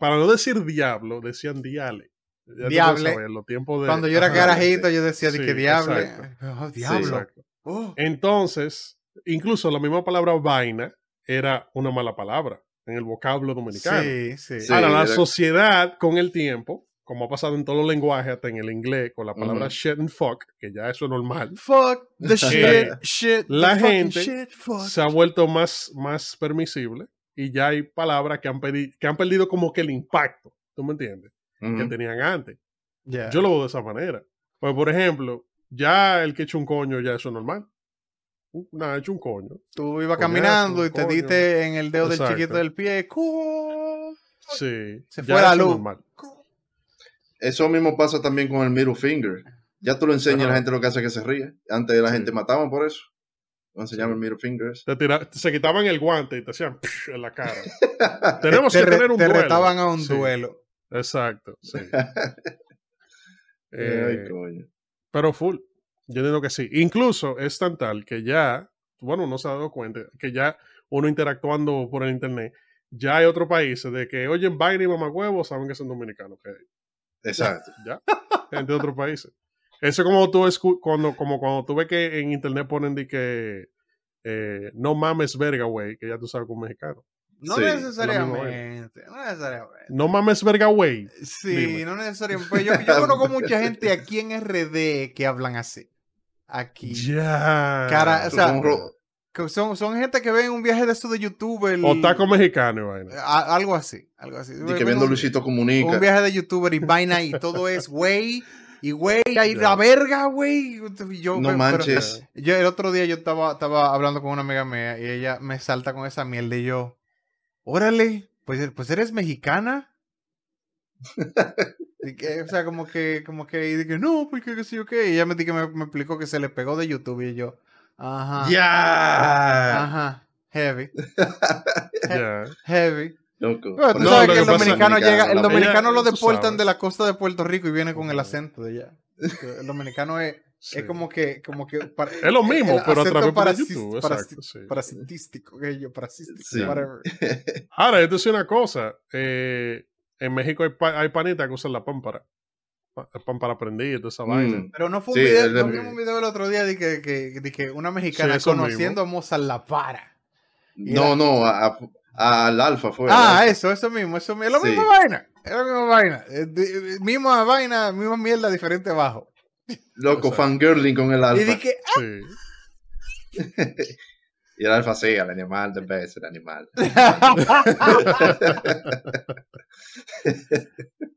para no decir diablo, decían diale. Ya Diable. saber, los tiempos de- Cuando yo <laughs> era carajito, yo decía de Sí, que diable. Oh, diablo. exacto. Oh. Entonces, incluso la misma palabra vaina era una mala palabra en el vocablo dominicano. Sí, sí. Sí. Ahora, la era- sociedad con el tiempo, como ha pasado en todos los lenguajes, hasta en el inglés, con la palabra shit and fuck, que ya eso es normal, Fuck the shit, <laughs> Eh, shit. la the gente shit, fuck. se ha vuelto más, más permisible y ya hay palabras que han, que han perdido como que el impacto, ¿tú me entiendes? Que tenían antes. Ya. Yo lo veo de esa manera. Pues, por ejemplo, ya el que echa un coño, ya eso es normal. Uh, Nada, hecho un coño. Tú ibas caminando y te coño. diste en el dedo del chiquito del pie. ¡cu! Sí. Se fue la luz. normal. Eso mismo pasa también con el middle finger. Ya tú lo enseñas Ajá. la gente lo que hace es que se ríe. Antes la Sí. gente mataban por eso. No enseñaban el middle fingers. Te tira- se quitaban el guante y te hacían en la cara. <laughs> Tenemos te, que tener un te duelo. retaban a un Sí, duelo. Exacto, sí. <laughs> Eh, Ay, coño. Pero full. Yo digo que sí. Incluso es tan tal que ya, bueno, uno se ha dado cuenta que ya uno interactuando por el internet, ya hay otros países de que oyen vaina y mamagüevos, saben que son dominicanos. Que Exacto. ya, gente de otros países. Eso es como tú, escu- cuando, como cuando tú ves que en internet ponen de que eh, no mames verga, güey, que ya tú sabes que es mexicano. No Sí, necesariamente. No necesariamente. No mames verga, güey. Sí, Dime. no necesariamente. Pues yo, yo <laughs> conozco mucha gente aquí en RD que hablan así. Aquí. Ya. Cara, o sea, Son Que son, son gente que ven un viaje de esto de YouTube. El, O taco mexicano vaina. a- algo así. Algo así. Y que viendo un- Luisito un Comunica. viaje de youtuber y vaina y todo es <laughs> güey y güey Ya. la verga güey yo No pero- manches. yo el otro día yo estaba estaba hablando con una amiga mía y ella me salta con esa mierda y yo órale pues pues eres mexicana Y que, o sea como que como que y dije no porque qué sé yo qué y ella me, di que me, me explicó que se le pegó de YouTube y yo ajá ¡Ya! ajá heavy <laughs> Ya. heavy Loco. Pero tú No, sabes lo que que el dominicano llega, el dominicano lo deportan de la costa de Puerto Rico y viene con el acento de allá. Que El dominicano es, Sí. es como que, como que <laughs> para- Es lo mismo, pero a través de YouTube. Exacto, sí. parasitístico, parasístico, Sí. <laughs> Ahora, yo te decía una cosa. eh, en México hay, pa- hay panitas que usan la pámpara. Pa- Pámpara prendida y toda esa vaina. Mm. Pero no fue un video, de- no vimos un video el otro día de que, que, de que una mexicana conociendo a Mozart la para. No, no, a- a- al alfa fue. Ah, al alfa. eso, eso mismo, eso mismo. Es la misma vaina. Es la misma vaina. Eh, di- misma vaina, misma mierda, diferente abajo. Loco, O sea, fangirling con el Y alfa. dije, Sí. <laughs> Y el alfa sí, el animal de vez, el animal. <laughs>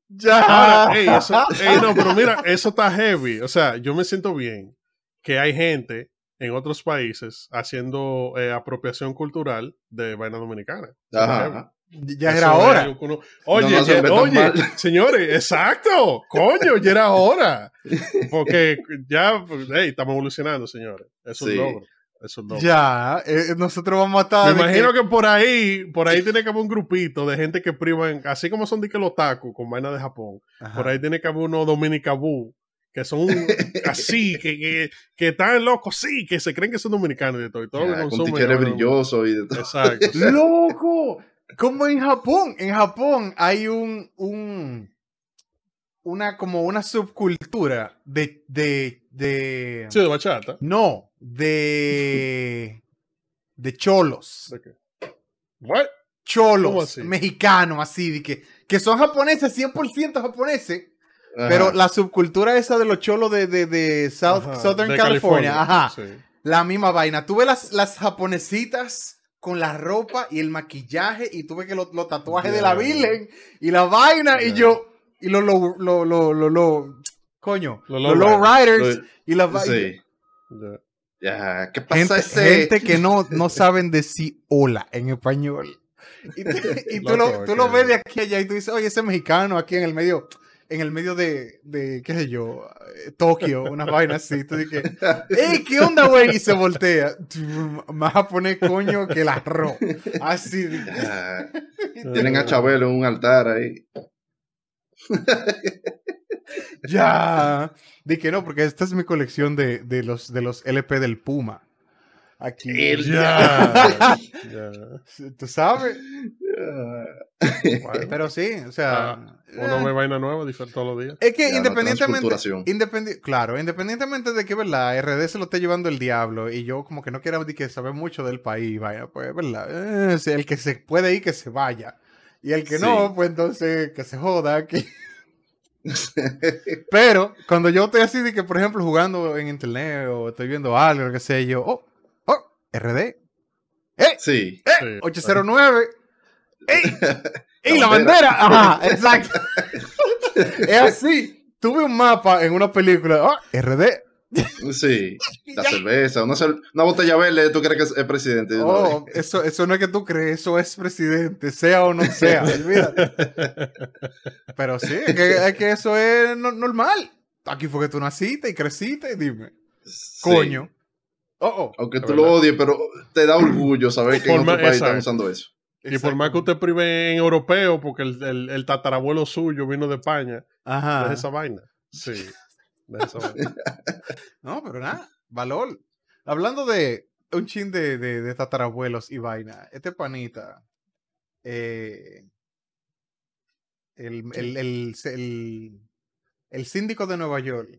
ya. Ahora, ey, eso, ey, no, pero mira, eso está heavy. O sea, yo me siento bien que hay gente en otros países haciendo eh, apropiación cultural de vaina dominicana. Ajá. Ya Eso era hora. Oye, No ya- oye, <laughs> señores, exacto, coño, ya era hora. <laughs> Porque ya, pues, hey, estamos evolucionando, señores. Es un Sí. logro. Es logro. Ya, eh, nosotros vamos a estar. Me imagino que- que por ahí, por ahí <laughs> tiene que haber un grupito de gente que privan, así como son de que los tacos con vaina de Japón, Ajá. por ahí tiene que haber unos dominicabú que son así, que, que, que están locos, sí, que se creen que son dominicanos y de todo. Y todo lo con ticheres brillosos y de todo. Exacto. ¡Loco! Como en Japón. En Japón hay un. un una como una subcultura de. de. de Sí, de bachata. no, de. de cholos. ¿De qué? Cholos mexicanos, así, de que, que son japoneses, 100% japoneses, Ajá. pero la subcultura esa de los cholos de, de, de South, Ajá, Southern California, ajá, Sí. la misma vaina. Tuve las, las japonesitas con la ropa y el maquillaje y tuve que los los tatuajes de la. Virgen y la vaina y yo, y los, lo, lo, lo, lo, lo- coño, Los low low riders Lo- y la vaina. Sí. Ya. Ya, ¿qué pasa Gente, ese? gente que <laughs> no, no saben decir hola en español. Y, tú- y <laughs> tú, Loco, lo, lo ves de aquí a allá y tú dices, oye, ese mexicano aquí en el medio, en el medio de, de qué sé yo, eh, Tokio, una vaina así. Tú dices, ¡Ey, qué onda, güey! Y se voltea. Vas a poner coño que la ro. Así. <laughs> tienen a Chabelo en un altar ahí. <laughs> Ya. Dije, no, porque esta es mi colección de, de los, de los LP del Puma. Aquí. El- Ya. ya. <laughs> Tú sabes. Bueno, Pero sí, o sea. Ah, uno eh, ve vaina nueva diferente todos los días. Es que Ya, independientemente, independi- claro, independientemente de que, ¿verdad? RD se lo esté llevando el diablo y yo como que no quiero que saber mucho del país, vaya, pues, ¿verdad? Eh, el que se puede ir, que se vaya. Y el que Sí. no, pues entonces que se joda. Que... <laughs> Pero cuando yo estoy así de que, por ejemplo, jugando en internet o estoy viendo algo, que sé yo, oh, oh, RD, sí. Sí. 809. ¡Ey! <laughs> ¡Ey, la bandera! <laughs> Ajá, exacto. es así. Tuve un mapa en una película. ¡Ah! RD. Sí. <laughs> La cerveza, una, cer- una botella verde, tú crees que es el presidente. Oh, eso, eso no es que tú crees, eso es presidente, sea o no sea. olvídate. Pero sí, es que, es que eso es no- normal. Aquí fue que tú naciste y creciste, dime. Sí. Coño. Oh, oh. Aunque tú lo odies, pero te da orgullo saber que Por en otro país están usando eso. Y por más que usted prive en europeo, porque el, el, el tatarabuelo suyo vino de España, Ajá. deje esa vaina. Sí. Esa vaina. <laughs> No, pero nada, valor. Hablando de un chin de, de, de tatarabuelos y vaina, este panita, eh, el, el, el, el síndico de Nueva York.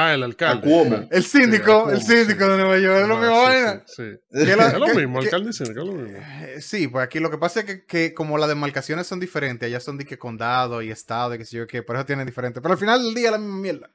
Ah, el alcalde. El síndico, Sí, el síndico de Nueva York, es lo Ah, mismo sí, vaina. Es lo mismo, alcalde y síndico, es lo mismo. Eh, Sí, pues aquí lo que pasa es que, que como las demarcaciones son diferentes, allá son de que condado y estado y qué sé yo qué, por eso tienen diferente. Pero al final del día es la misma mierda.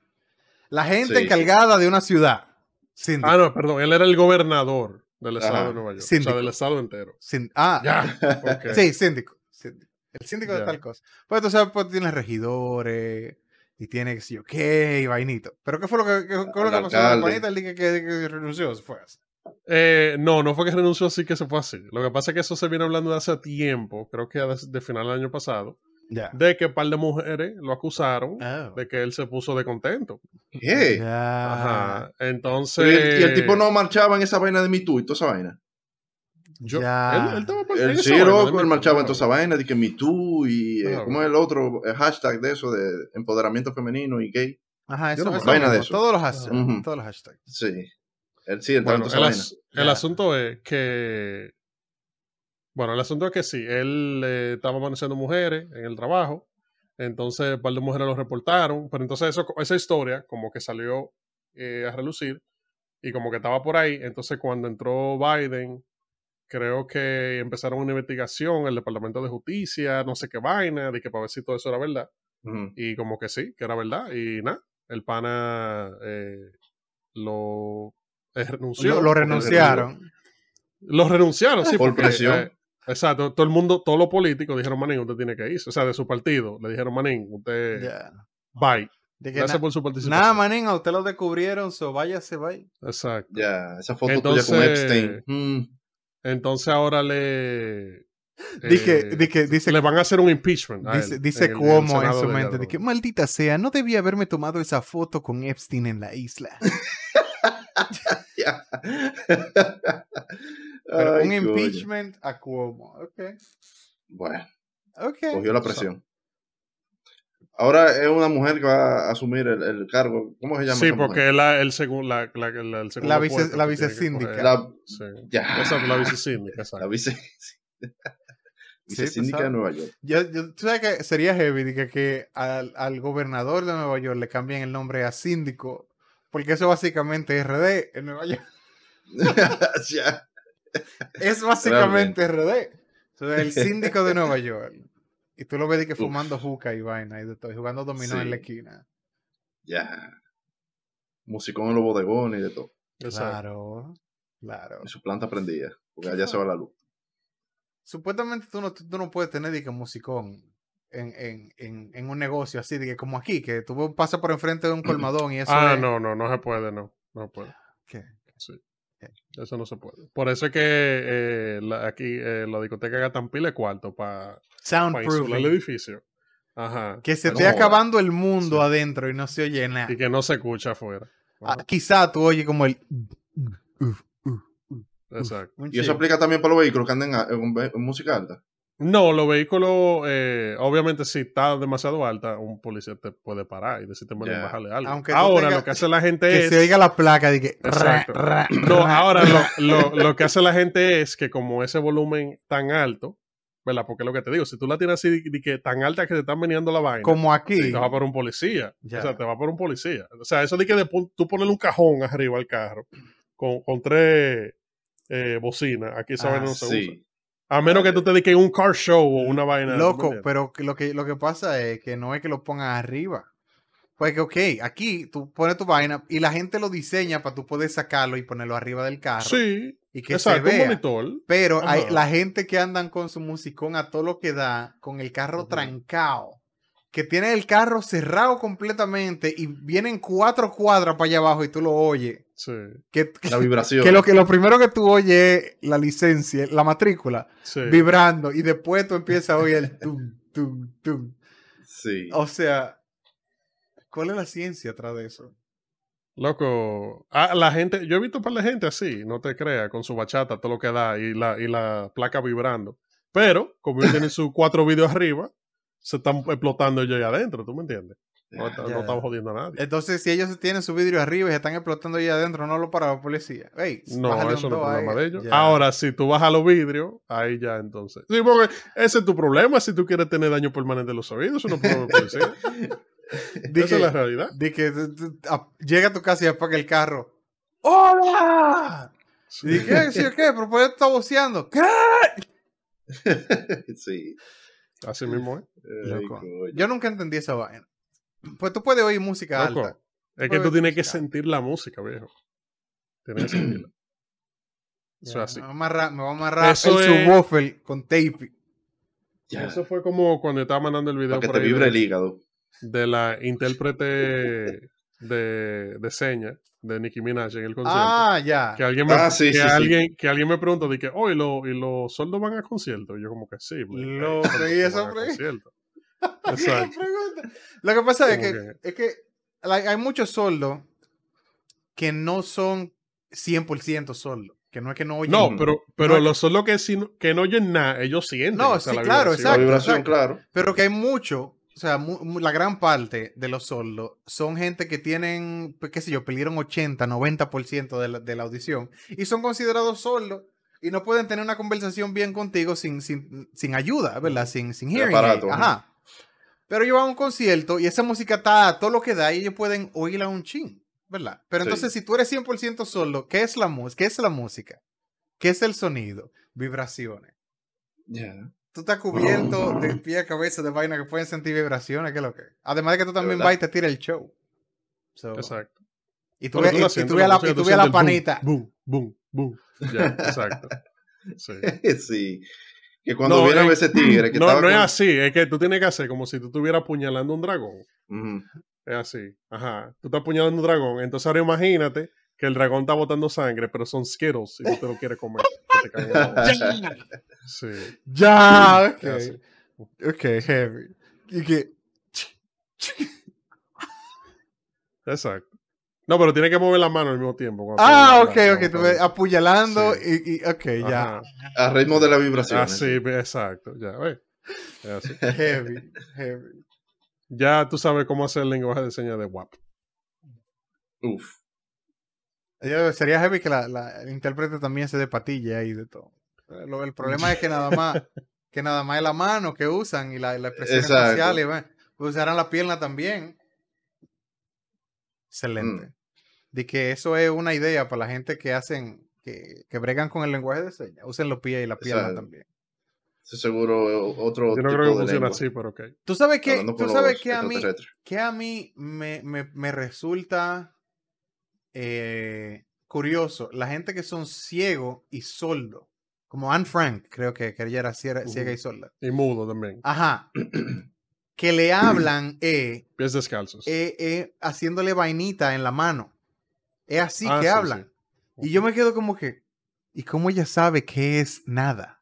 La gente Sí. encargada de una ciudad. Síndico. Ah, no, perdón, él era el gobernador del estado Ajá. de Nueva York. O Síndico. sea, del estado entero. Sin- ah, Ya. <laughs> ok. Sí, síndico. síndico. El síndico de tal cosa. Pues tú sabes, pues tiene regidores y tiene que yo qué y vainito. Pero ¿qué fue lo que, qué fue lo que pasó con panita? El día que, que- que renunció, se fue así. Eh, no, no fue que renunció así que se fue así. Lo que pasa es que eso se viene hablando de hace tiempo, creo que de, de final del año pasado, Ya. de que un par de mujeres lo acusaron Oh. de que él se puso de contento. ¿Qué? Ajá. Y Entonces. el, y el tipo no marchaba en esa vaina de Me Too y toda esa vaina. Yo- Ya. Él, él estaba por- sí, loco, él marchaba en toda esa vaina de que Me Too y eh, Ah, ¿cómo es el otro el hashtag de eso de empoderamiento femenino y gay? Ajá, eso, no eso vaina de eso. Todos los hashtags. Ujú. Todos los hashtags. Sí. Él sí, Bueno, en toda el, esa as- vaina. el asunto es que. Bueno, el asunto es que sí, él eh, estaba conociendo mujeres en el trabajo. Entonces, un par de mujeres lo reportaron. Pero entonces, eso, esa historia, como que salió eh, a relucir. Y como que estaba por ahí. Entonces, cuando entró Biden, creo que empezaron una investigación, el Departamento de Justicia, no sé qué vaina, de que para ver si todo eso era verdad. Y como que sí, que era verdad. Y nada, el pana eh, lo eh, renunció. Lo, lo renunciaron. Los renunciaron, sí. Por porque, presión. eh, exacto. Todo el mundo, todos los políticos dijeron, Manín, usted tiene que irse. O sea, de su partido. Le dijeron, Manín, usted Ya. bye. Gracias por su participación. Nada, manín, a usted lo descubrieron, so váyase, bye. Exacto. Ya, esa foto Entonces- tuya con Epstein. Mm. Entonces ahora le... Dije, eh, dije, dice, le van a hacer un impeachment. dice, él dice en el- en el Cuomo en su mente, de que maldita sea, no debía haberme tomado esa foto con Epstein en la isla. <laughs> Ya. <laughs> Pero Ay, un coño. impeachment a Cuomo. Ok. Bueno, Ok. cogió la presión. Ahora es una mujer que va a asumir el, el cargo. ¿Cómo se llama? Sí, esa porque es la, el segun- la, la, la- el segundo La vice- la vicesíndica. Sí. ya. Exacto, la vicesíndica, exacto. La vice. <laughs> Sí, Vicesíndica tú de. Nueva York. Yo, yo- tú sabes que sería heavy que, que al, al gobernador de Nueva York le cambien el nombre a síndico, porque eso básicamente es RD en Nueva York. <laughs> ya. Es básicamente RD. Entonces, el <laughs> síndico de Nueva York. Y tú lo ves de que fumando juca y vaina y de todo, y jugando dominó en la esquina. Ya. Musicón en los bodegones y de todo. Claro, claro. Y su planta prendida. Porque allá se va la luz. Supuestamente tú no, tú no puedes tener de que musicón en, en, en, en un negocio así, de que como aquí, que tú pasas por enfrente de un <clears throat> colmadón y eso Ah, es- no, no, no se puede, no. No puede. ¿Qué? Sí. Eso no se puede. Por eso es que eh, la- aquí eh, la discoteca gastan pila de cuarto para insular el edificio. Ajá. Que se esté acabando el mundo Sí. adentro y no se oye nada. Y que no se escucha afuera. Ah, quizá tú oyes como el... Exacto. Y eso aplica también para los vehículos que anden en música alta. No, los vehículos, eh, obviamente, si está demasiado alta, un policía te puede parar y decirte, bueno, bajarle algo. Aunque Ahora, tengas- lo que hace la gente Que es. se oiga la placa de que... Exacto. ra, ra, No, ra, ahora ra. lo, <laughs> lo- lo que hace la gente es que como ese volumen tan alto, ¿verdad? Porque es lo que te digo, si tú la tienes así de, de que tan alta que te están veniendo la vaina, Como aquí. te va por un policía. Ya. O sea, te va por un policía. O sea, eso de que de tú pones un cajón arriba al carro con, con tres eh, bocinas, aquí esa Ah, vaina no se usa. A menos que tú te dediques un car show o una vaina. ¿tú me Loco, pero lo que, lo que pasa es que no es que lo pongan arriba. Pues que, ok, aquí tú pones tu vaina y la gente lo diseña para tú poder sacarlo y ponerlo arriba del carro. Sí, y que exacto, se un vea. monitor. Pero hay la gente que andan con su musicón a todo lo que da, con el carro trancado, que tiene el carro cerrado completamente y vienen cuatro cuadras para allá abajo y tú lo oyes. Sí, Que, La vibración. que lo, que lo primero que tú oyes es la licencia, la matrícula, sí. vibrando y después tú empiezas a oír el tum, tum, tum. Sí. O sea, ¿cuál es la ciencia atrás de eso? Loco, ah, la gente, yo he visto para la gente así, no te creas, con su bachata, todo lo que da y la, y la placa vibrando. Pero, como ellos tienen sus cuatro vídeos arriba, se están explotando ellos ahí adentro, ¿tú me entiendes? No, estamos jodiendo a nadie. Entonces, si ellos tienen su vidrio arriba y se están explotando ahí adentro, no lo para la policía. Ey, No, eso no es problema ahí. de ellos. Ahora, si tú bajas los vidrios, ahí ya entonces. Sí, porque ese es tu problema si tú quieres tener daño permanente en los oídos, eso no es problema de policía. <laughs> Esa es la realidad. Que a- llega a tu casa y apaga el carro. ¡Hola! Sí. ¿Y qué? ¿Sí o qué? ¿Pero por qué está voceando? ¿Qué? <laughs> sí. Así mismo. Ay, coño. Yo nunca entendí esa vaina. Pues tú puedes oír música Loco, alta. es que tú tienes que sentir la música, viejo. Tienes que sentirla. Eso es así. Me voy a amarrar, me voy a amarrar Eso el es- subwoofer con tape. Eso fue como cuando estaba mandando el video Para que te vibre de, el hígado. de la intérprete de, de señas de Nicki Minaj en el concierto. Ah, ya. que alguien me, Ah, sí, que sí, sí. alguien, que alguien me preguntó, que, oh, ¿y, lo- y los soldos van a concierto? Y yo como que sí. pues, Lo eh, <laughs> creí Exacto. <laughs> Lo que pasa es que, es que like, hay muchos soldos que no son 100% soldos. Que no es que no oyen. No, pero, pero No, los soldos que, sí- que no oyen nada, ellos sienten. No, o sea, sí, la claro, vibración. La Exacto, vibración, exacto. claro. Pero que hay mucho, o sea, la gran parte de los soldos son gente que tienen, pues, qué sé yo, perdieron 80, 90% de la, de la audición y son considerados sordos y no pueden tener una conversación bien contigo sin, sin, sin ayuda, ¿verdad? Sin, sin hearing aparato, ajá. Pero ellos van a un concierto y esa música está a todo lo que da y ellos pueden oírla un chin, ¿verdad? Pero Sí. entonces, si tú eres 100% sordo, ¿qué es la música? ¿Qué es la música? ¿Qué es el sonido? Vibraciones. Ya. Tú estás cubierto de pie a cabeza de vaina que pueden sentir vibraciones, ¿qué es lo que? Además de que tú también vas y te tira el show. So, Exacto. y tú ves, ves la, y tú la panita. Boom, boom, boom. Ya, exacto. Sí. <laughs> sí. Que cuando No, viene a eh, ver ese tigre que No, estaba no es con- así, es que tú tienes que hacer como si tú estuvieras apuñalando un dragón. Ujú. Es así. Ajá. Tú estás apuñalando un dragón. Entonces ahora imagínate que el dragón está botando sangre, pero son Skittles y tú te lo quieres comer. te boca. Sí. Ya, ok. es. Ok, heavy. Y que. Exacto. No, pero tiene que mover la mano al mismo tiempo. Ah, ok, ok. la- Tú ves apuñalando Sí. y, y. Ok, ya. A ritmo de la vibración. Así, exacto. Ya, ve. <laughs> Heavy, heavy. Ya tú sabes cómo hacer el lenguaje de señas de WAP. Uf. Sería heavy que la, la- el intérprete también se dé patilla ahí de todo. Eh, Lo- el problema es que nada <laughs> más que nada más es la mano que usan y la, la expresión facial y usarán la pierna también. Excelente. Mm. De que eso es una idea para la gente que hacen, que, que bregan con el lenguaje de señas. Usen los pies y la pierna Exacto. también. Eso seguro otro Yo no tipo creo que lengua. así, pero ok. Tú sabes que, tú sabes los que a mí, que a mí me, me- me resulta eh, curioso la gente que son ciego y sordo. Como Anne Frank, creo que, que ella era ciega, Ujú. ciega y sorda. Y mudo también. Ajá. <clears throat> <clears throat> que le hablan eh, Pies descalzos. eh, eh, haciéndole vainita en la mano. Es así Ah, que sí, hablan. sí. Y yo me quedo como que, ¿y cómo ella sabe que es nada?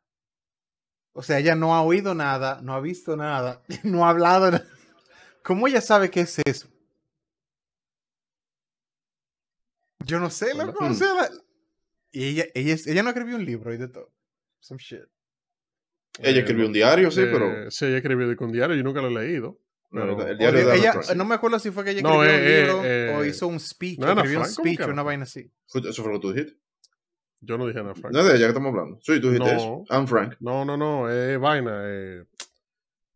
O sea, ella no ha oído nada, no ha visto nada, <laughs> no ha hablado nada. <laughs> ¿Cómo ella sabe qué es eso? Yo no sé, loco. O sea, la- Y ella, ella, ella no escribió un libro y de todo. Some shit. Ella escribió un diario, sí, Eh, pero. Sí, ella escribió un diario, yo nunca lo he leído. No, pero- el O diario de- ella, no me acuerdo si fue que ella No, escribió eh, un libro eh, o eh, hizo un speech. no, escribió un Frank, ¿cómo speech o una vaina así. Eso fue lo que tú dijiste. Yo no dije Ana Frank. No es de ella que estamos hablando. Sí, tú dijiste No. eso. I'm Frank. No, no, no, es vaina. Eh,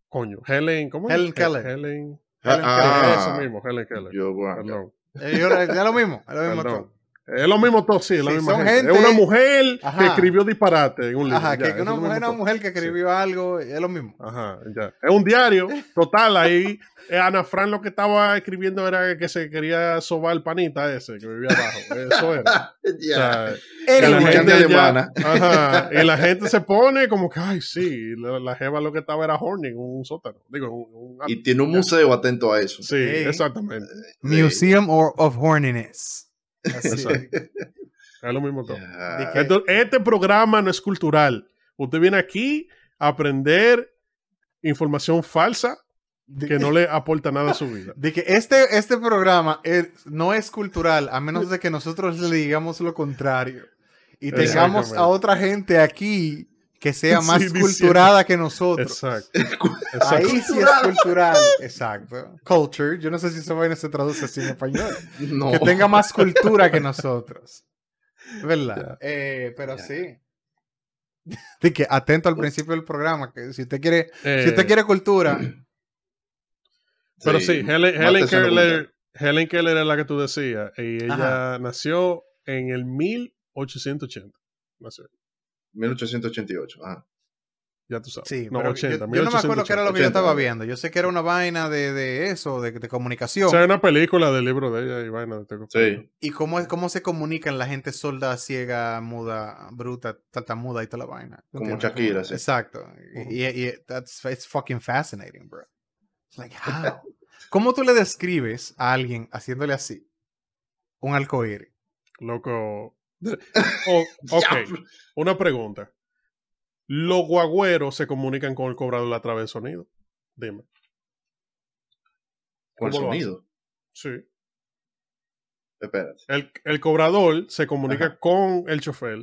coño, Helen, ¿cómo es? Helen Keller. Helen. Helen Ah, Eso mismo, Helen Keller. Yo, bueno, Perdón. Eh, yo- es lo mismo, es lo mismo Perdón. todo. Es lo mismo todo, sí, es la Sí, misma son gente. gente- Es una mujer Ajá. que escribió disparate en un libro. Ajá, ya, que, una mujer, una todo. mujer que escribió algo, es lo mismo. Ajá, ya. Es un diario, <laughs> total, ahí eh, Ana Fran lo que estaba escribiendo era que se quería sobar el panita ese que vivía abajo. Eso era. <laughs> O sea, la gente de ya- ajá, y la <laughs> gente se pone como que, ay, sí, la, la jeva lo que estaba era horny en un sótano. Digo, un, un- Y tiene un museo atento a eso. sí, Sí. exactamente. Museum or- of Horniness. Así. Es lo mismo todo. Dije- Entonces, este programa no es cultural. Usted viene aquí a aprender información falsa que no le aporta nada a su vida. <laughs> de que este, este programa es- no es cultural, a menos de que nosotros le digamos lo contrario. Y tengamos a otra gente aquí que sea <laughs> más culturada que nosotros. <laughs> Exacto. Ahí sí es cultural. Exacto. Culture. Yo no sé si esa vaina se traduce así en español. <laughs> No. Que tenga más cultura que nosotros. ¿Verdad? Eh, pero sí. De que atento al principio del programa, que si usted quiere, si Eh, usted quiere cultura, <clears throat> <clears throat> Pero sí, Helen, Keller, Helen Keller es la que tú decías. Y ella Ajá. nació en el 1880. Nació. 1888. Ajá. Ya tú sabes. sí, no, pero 80. yo, yo no me acuerdo qué era lo que yo 80, estaba viendo. Yo sé que era una vaina de, de eso, de, de comunicación. O sea, hay una película del libro de ella y vaina. de Sí. y cómo, es- cómo se comunican la gente sorda, ciega, muda, bruta, tartamuda y toda la vaina. ¿Tú Como entiendes? Shakira, sí. Exacto. Y, y- y that's, it's fucking fascinating, bro. It's like, how? <laughs> ¿Cómo tú le describes a alguien haciéndole así? Un arcoíris. Loco. Oh, <laughs> ok, una pregunta. ¿Los guagüeros se comunican con el cobrador a través del sonido? Dime. Con el ¿Cómo lo sonido. Sí. Espérate. El, el cobrador se comunica Ajá. con el chofer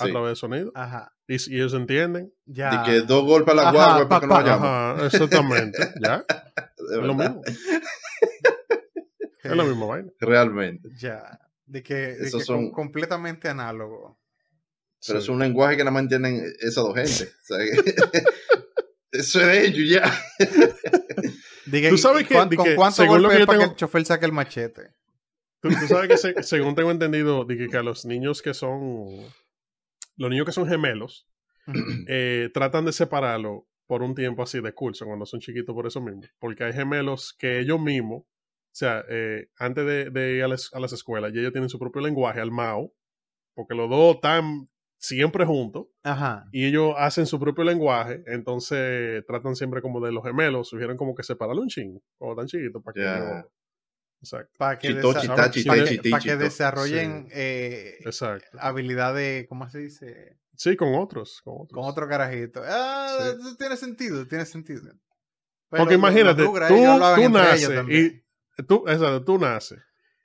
a Sí. través del sonido. Ajá. Y, si ellos entienden. Ya. De que dos golpes a la guagua para que no. Ajá, exactamente. <laughs> ¿Ya? Es lo mismo. Es la misma <laughs> vaina. Realmente. Ya. De que, de Esos que son- com- completamente análogo. Pero Sí. es un lenguaje que nada más entienden esas dos gente. O sea, que- <laughs> eso es de ellos ya. <laughs> Tú sabes ¿y que- ¿Con que cuánto según lo golpe que para que el chofer saque el machete? Tú, tú sabes que se- según tengo entendido, de que, que a los niños que son. Los niños que son gemelos, eh, tratan de separarlo por un tiempo así de curso, cuando son chiquitos por eso mismo. Porque hay gemelos que ellos mismos, o sea, eh, antes de, de ir a las, a las escuelas, ya ellos tienen su propio lenguaje, al Mao, porque los dos están siempre juntos Ajá. y ellos hacen su propio lenguaje, entonces tratan siempre como de los gemelos, sugieren como que separarle un chingo, cuando están chiquitos, para que Exacto, Para que, Chito, desa- chita, pa' chita, que- chiti, pa' que chito. desarrollen Sí. eh, exacto. habilidades, ¿cómo se dice? Sí, con otros, con otros. Con otro carajito. Ah, Sí. tiene sentido, tiene sentido. Pero Porque imagínate, tú, tú naces también. y tú, exacto, tú naces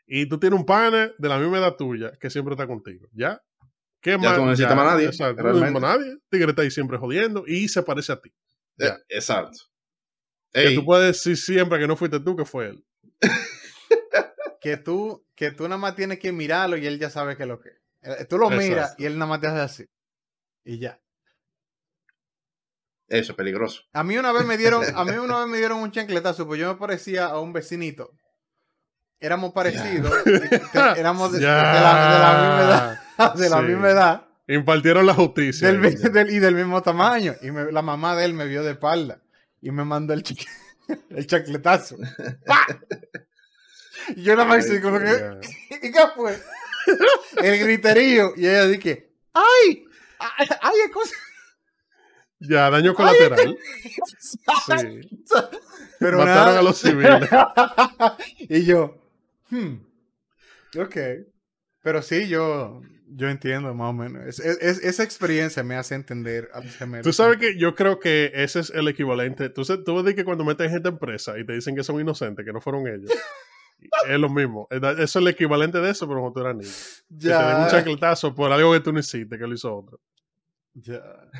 y tú tienes un pana de la misma edad tuya que siempre está contigo, ¿ya? ¿Qué Ya tú no necesitas más nadie, Exacto, no necesitas realmente. más nadie. Tigre está ahí siempre jodiendo y se parece a ti. Ya. Eh, Exacto. Que tú puedes decir siempre que no fuiste tú, que fue él. <laughs> Que tú, que tú nada más tienes que mirarlo y él ya sabe que es lo que es. Eh, Tú lo miras y él nada más te hace así. Y ya. Eso es peligroso. A mí una vez me dieron, a mí <laughs> una vez me dieron un chancletazo, pues yo me parecía a un vecinito. Éramos parecidos. <laughs> Éramos de, de la, de la misma edad. <laughs> De la misma edad. Impartieron la justicia. del, del- y del mismo tamaño. Y me- la mamá de él me vio de espalda. Y me mandó el, chiqui- el chancletazo. ¡Pa! Y yo nada más hice como que. ¿y qué fue? El griterío. Y ella dije. ¡ay! ¡ay! es cosa-". Ya, daño colateral. <laughs> Sí. Pero Mataron nada. a los civiles. <laughs> y yo, hmm, ok. Pero sí, yo, Yo entiendo, más o menos. Es- es- es- esa experiencia me hace entender a los gemelos. Tú sabes que yo creo que ese es el equivalente. Tú, tú ves que cuando meten gente en presa y te dicen que son inocentes, que no fueron ellos. <laughs> es lo mismo. Eso es el equivalente de eso, pero cuando tú eras niño. Que te den un chancletazo por algo que tú no hiciste, que lo hizo otro. Ya.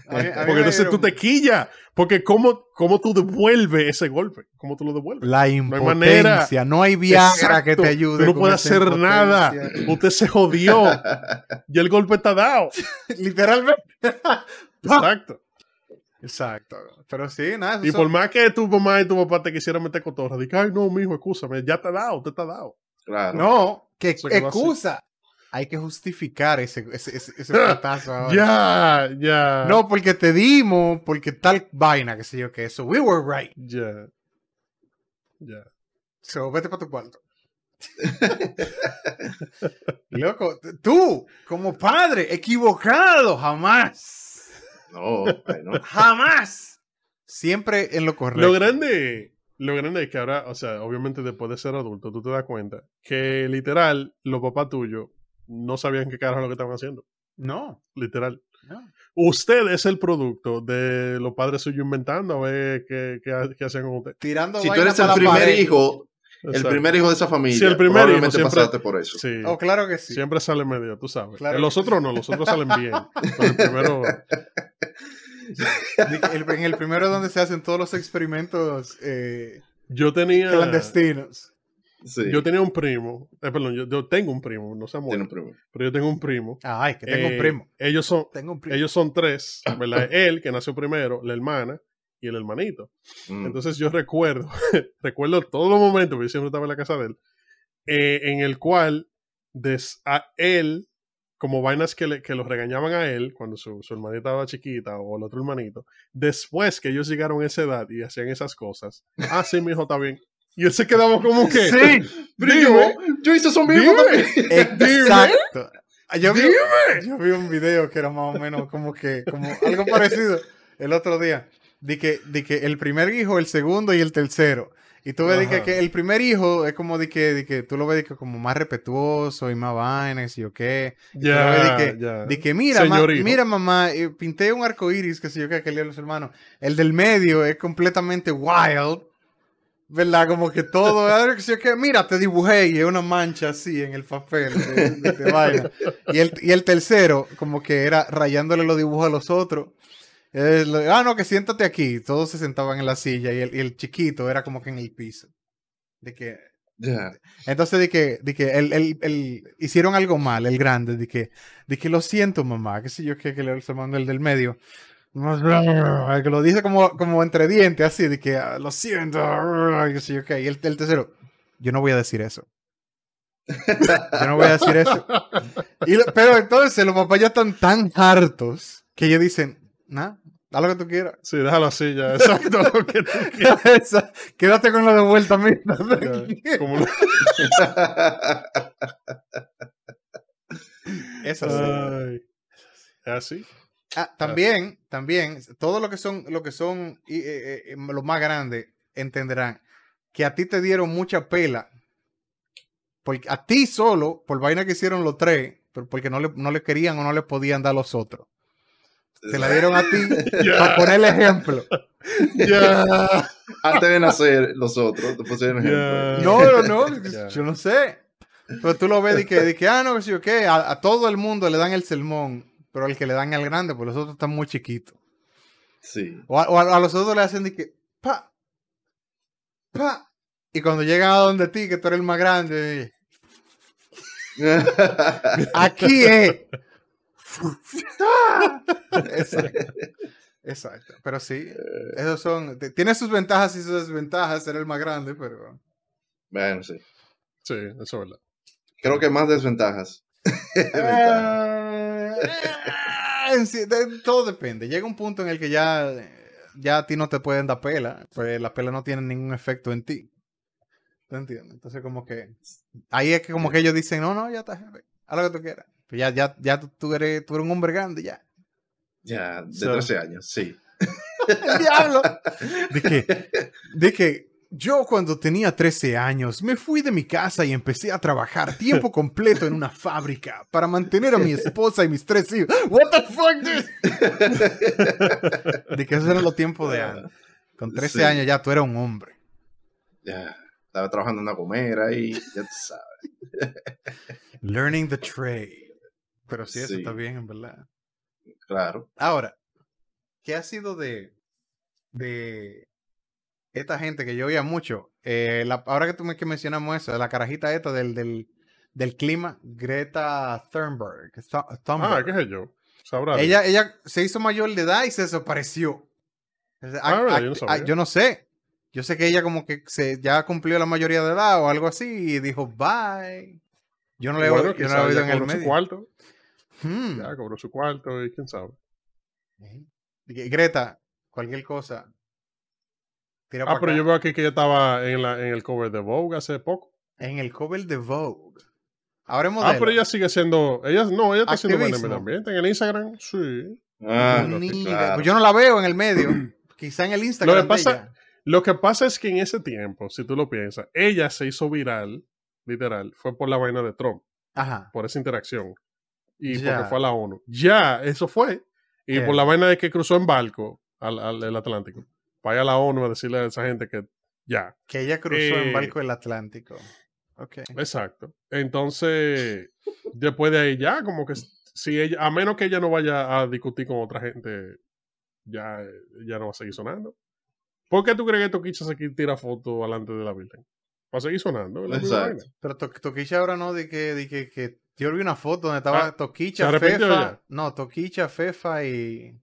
A mí- a mí Porque entonces tú te quillas. Porque ¿cómo, ¿cómo tú devuelves ese golpe? ¿Cómo tú lo devuelves? La hay impotencia. manera. No hay Viagra Exacto. que te ayude. Tú no puedes hacer nada. Usted se jodió. <laughs> y el golpe está dado. <laughs> Literalmente. Exacto. Exacto. Pero sí, nada. Y son- por más que tu mamá y tu papá te quisieran meter cotorra, dije, ay, no, mijo, escúchame, ya te ha dado, te está dado. Claro. No, que excusa. Hay que justificar ese, ese, ese, ese <laughs> putazo ahora. Ya, ya. No, porque te dimos, porque tal vaina, que sé yo, que eso. We were right. Ya. Ya. So, vete para tu cuarto. <laughs> Loco, tú, como padre, equivocado, jamás. No, bueno. Jamás. Siempre en lo correcto. Lo grande, lo grande es que ahora, o sea, obviamente después de ser adulto, tú te das cuenta que literal, los papás tuyos no sabían qué carajo lo que estaban haciendo. No, Literal. no. Usted es el producto de los padres suyos inventando a ver qué, qué, qué hacían con usted. Tirando Si tú eres el primer pared. hijo, el Exacto. primer hijo de esa familia, Sí, el primer hijo, probablemente siempre- pasaste por eso. Sí. Oh, claro que sí. Siempre sale medio, tú sabes. Claro Eh, los otros no, los otros salen bien. Pero el primero, <laughs> en el primero es donde se hacen todos los experimentos eh, yo tenía, clandestinos. Sí, yo tenía un primo, eh, perdón, yo, yo tengo un primo, no se ha tiene un muerto, primo. pero yo tengo un primo. Ay, que tengo Eh, un primo. Ellos son, Tengo un primo. ellos son tres, ¿verdad? Él, que nació primero, la hermana y el hermanito. Mm. Entonces yo recuerdo, <laughs> recuerdo todos los momentos, porque yo siempre estaba en la casa de él, eh, en el cual des- a él, como vainas que, le, que los regañaban a él cuando su, su hermanita estaba chiquita o el otro hermanito, después que ellos llegaron a esa edad y hacían esas cosas, <laughs> ah, sí, mi hijo está bien. Y él se quedaba como que, Sí, Pero <laughs> dime, yo, hice eso mismo dime. también. <laughs> exacto. Yo vi, yo vi un video que era más o menos como que, como algo parecido el otro día. De que, de que el primer hijo, el segundo y el tercero. Y tú ves que, que el primer hijo es como de que, de que tú lo ves de que como más respetuoso y más vainas y o qué. Ya, de que- ya. De que mira, ma- mira mamá, eh, pinté un arco iris, que sé yo, que aquel día los hermanos. El del medio es completamente wild. ¿Verdad? Como que todo, yo, que mira, te dibujé y es una mancha así en el papel de, de- de vaina. Y el, y el tercero, como que era rayándole los dibujos a los otros. Ah, no, que siéntate aquí. Todos se sentaban en la silla y el, y el chiquito era como que en el piso. De que, Ya. entonces, de que, de que el, el- el- hicieron algo mal, el grande, de que, de que lo siento, mamá, qué sé yo, que, que le mandando el del medio. Que lo dice como, como entre dientes, así, de que "Ah, lo siento, qué. Y el, el tercero, yo no voy a decir eso. Yo no voy a decir eso. Y lo- pero entonces los papás ya están tan hartos que ellos dicen, nada, haz lo que tú quieras. Sí, déjalo así ya, exacto. lo que tú <laughs> quieras. Quédate con lo de vuelta, mira. Como lo- <laughs> Eso sí. Ay. ¿Es así? Ah, también, también, todo lo que son, lo que son y, eh, eh, los más grandes entenderán que a ti te dieron mucha pela. Porque a ti solo, por vaina que hicieron los tres, pero porque no le, no le querían o no le podían dar los otros. Te la dieron a ti <laughs> para poner el ejemplo. Ya. <laughs> Antes de nacer los otros, te pusieron ejemplo. No, no, <laughs> no, yo no sé. Pero tú lo ves de que, de que ah, no, que sí, o qué, a, a todo el mundo le dan el sermón, pero al que le dan al grande, pues los otros están muy chiquitos. Sí. O a, o a- a los otros le hacen de que, pa, pa. Y cuando llegan a donde ti, que tú eres el más grande, <laughs> aquí <laughs> es. Exacto. Exacto. Pero sí, esos son. Tiene sus ventajas y sus desventajas ser el más grande, pero. bueno, sí. Sí, eso es verdad. Creo que más desventajas. <laughs> Eh, todo depende. Llega un punto en el que ya, ya a ti no te pueden dar pela, pues la pela no tiene ningún efecto en ti. ¿Te entiendes? Entonces, como que ahí es que como que ellos dicen, no, no, ya está, haz lo que tú quieras. Pues ya, ya, ya tú, tú eres, tú eres un hombre grande, ya. Ya, de So- 13 años, sí. <laughs> ¡El diablo! <laughs> Dije, dije, Yo cuando tenía 13 años me fui de mi casa y empecé a trabajar tiempo completo en una fábrica para mantener a mi esposa y mis tres hijos. What the fuck, dude? De que esos eran los tiempos de antes. Con 13 Sí. años ya tú eras un hombre. Ya, estaba trabajando en una gomera y ya tú sabes. Learning the trade. Pero sí, eso Sí. está bien, en verdad. Claro. Ahora, ¿qué ha sido de, de esta gente que yo oía mucho? Eh, la- ahora que tú me que mencionamos eso, la carajita esta del, del, del clima, Greta Thunberg. Thu- Ah, Thunberg. qué sé yo. Sabrá. ella, ella se hizo mayor de edad y se desapareció. Ah, a- ¿verdad? a- Yo no a- sabía. yo no sé. Yo sé que ella como que se, ya cumplió la mayoría de edad o algo así y dijo bye. Yo no le he yo no he oído en el cobró su medio. cuarto. Hmm. Ya cobró su cuarto y quién sabe. Gre- Greta, cualquier cosa. Tira Ah, pero acá. yo veo aquí que ella estaba en, la, en el cover de Vogue hace poco. En el cover de Vogue. Ahora es Ah, pero ella sigue siendo. Ella no, ella está Activismo. medio ambiente. En el Instagram, sí. Ah, Ni claro. Pues yo no la veo en el medio. <clears throat> Quizá en el Instagram. Lo que de pasa- ella. Lo que pasa es que en ese tiempo, si tú lo piensas, ella se hizo viral, literal, fue por la vaina de Trump, Ajá. por esa interacción. Y Ya. porque fue a la ONU. Ya, eso fue. Y Eh. por la vaina de que cruzó en barco al, al- Atlántico. Vaya a la ONU a decirle a esa gente que ya. Que ella cruzó en Eh, barco del Atlántico. Ok. Exacto. Entonces, después de ahí ya, como que si ella, a menos que ella no vaya a discutir con otra gente, ya, ya no va a seguir sonando. ¿Por qué tú crees que Toquicha aquí tira fotos delante de la Virgen? Va a seguir sonando. Exacto. Pero To- Toquicha ahora no, de que, de que, que yo vi una foto donde estaba Ah, Toquicha, ¿se Fefa. ya? No, Toquicha, Fefa y.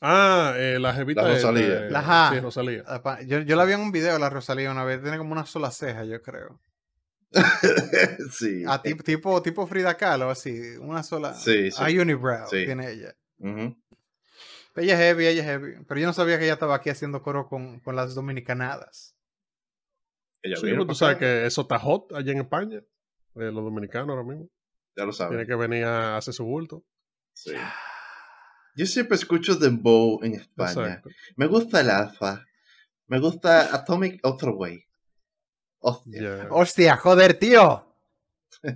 Ah, eh, la jevita. La Rosalía. eh, La Ja. Sí, Rosalía. Yo, yo la vi en un video, la Rosalía, una vez. Tiene como una sola ceja, yo creo. <laughs> sí. Ah, tipo, tipo, tipo Frida Kahlo, así. Una sola. Sí, sí. A unibrow Sí. tiene ella. Ujú. Ella es heavy, ella es heavy. Pero yo no sabía que ella estaba aquí haciendo coro con, con las dominicanadas. Ella Sí, vino pues tú sabes acá. que eso está hot allá en España. eh, los dominicanos ahora mismo. Ya lo Tiene sabes. que venir a hacer su bulto. Sí. Yo siempre escucho Dembow en España. Exacto. Me gusta el Alfa. Me gusta Atomic Other Way. Hostia. Ya. ¡Hostia, joder, tío!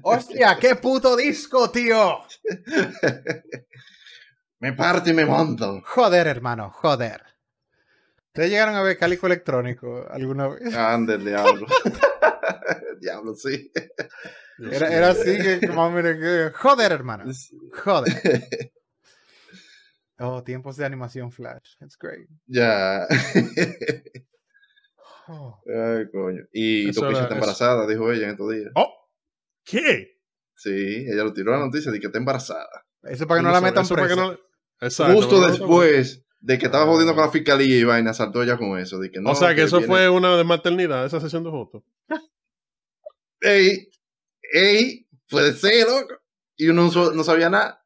¡Hostia, qué puto disco, tío! <laughs> me parte y me monto. Joder, hermano, joder. ¿Ustedes llegaron a ver Cálico Electrónico alguna vez? <laughs> Ande el diablo. <laughs> diablo, sí. Era, así que, que más o menos que- Joder, hermano. Joder. Oh, tiempos de animación flash. It's great. ya. <laughs> Oh. Ay, coño. Y Eso Toquicha era- está eso- embarazada, dijo ella en estos días. ¡Oh! ¿Qué? Sí, ella lo tiró a la noticia de que está embarazada. Eso para que no la metan Eso para que presa. no- Exacto, Justo no- después de que estaba Ah. jodiendo con la fiscalía y vaina, saltó ella con eso. De que no, o sea, que eso viene- fue una de maternidad, esa sesión de fotos. Ey, ey, puede ser, loco. Y uno no, sabía nada.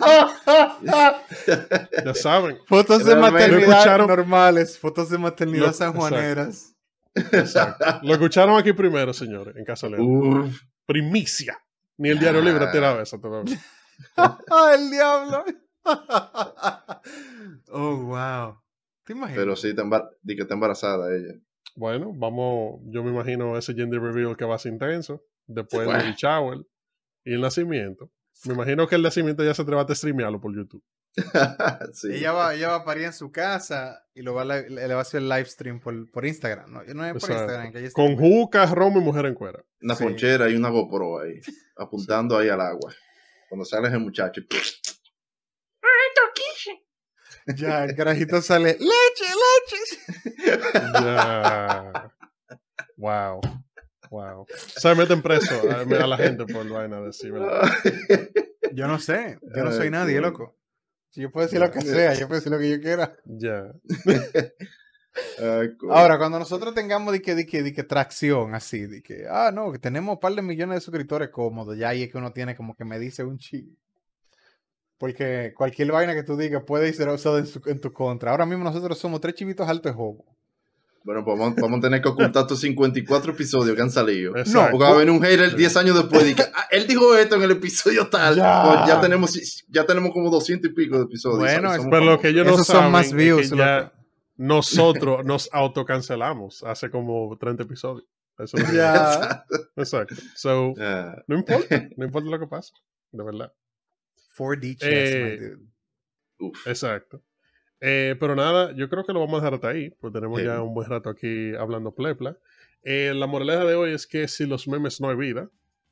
<laughs> Ya saben. Fotos de maternidad normales, fotos de maternidad Lo- sanjuaneras. Exacto. Lo escucharon aquí primero, señores, en Casa León. Uf, Primicia. Ni el diario libre ha tirado eso todavía. <laughs> ¡Ah, el diablo! <laughs> oh, wow. ¿Te imaginas? pero sí, di que está embarazada ella. Bueno, vamos, yo me imagino ese gender reveal que va a ser intenso. Después Bueno. el shower y el nacimiento. Me imagino que el nacimiento ya se atreva a streamearlo por YouTube. <laughs> sí. Ella va, ella va a parir en su casa y lo va a, le va a hacer live stream por, por Instagram. No, no es por Exacto. Instagram. Que Con juca, romo y mujer en cuera. Una Sí. ponchera y una GoPro ahí, apuntando ahí al agua. Cuando sale ese muchacho. Ya, el carajito sale. ¡Leche, leche! Ya. wow. Wow. Se meten preso a, a la gente por vaina de sí, ¿verdad? Yo no sé. Yo no soy nadie, loco. Si yo puedo decir lo que sea, yo puedo decir lo que yo quiera. Ya. Ahora, cuando nosotros tengamos de que, de que, de que tracción así, de que, ah, no, que tenemos un par de millones de suscriptores cómodos, ya ahí es que uno tiene como que me dice un chi. Porque cualquier vaina que tú digas puede ser usada en, su- en tu contra. Ahora mismo nosotros somos tres chivitos altos de juego. Bueno, pues vamos, vamos a tener que ocultar estos 54 episodios que han salido. Exacto. Porque va a venir un hater 10 años después y que, "Ah, él dijo esto en el episodio tal. Ya. Pues ya tenemos ya tenemos como 200 y pico de episodios. Bueno, Pero lo que ellos no Esos son más es views, que ya, nosotros nos autocancelamos hace como 30 episodios. Eso es lo que- Ya. Exacto. So, <laughs> Ah, no importa, no importa lo que pase, de verdad. 4D chess, Eh, my dude. uf. Exacto. Eh, pero nada, yo creo que lo vamos a dejar hasta ahí, pues tenemos Sí. ya un buen rato aquí hablando plepla. Eh, la moraleja de hoy es que si los memes no hay vida,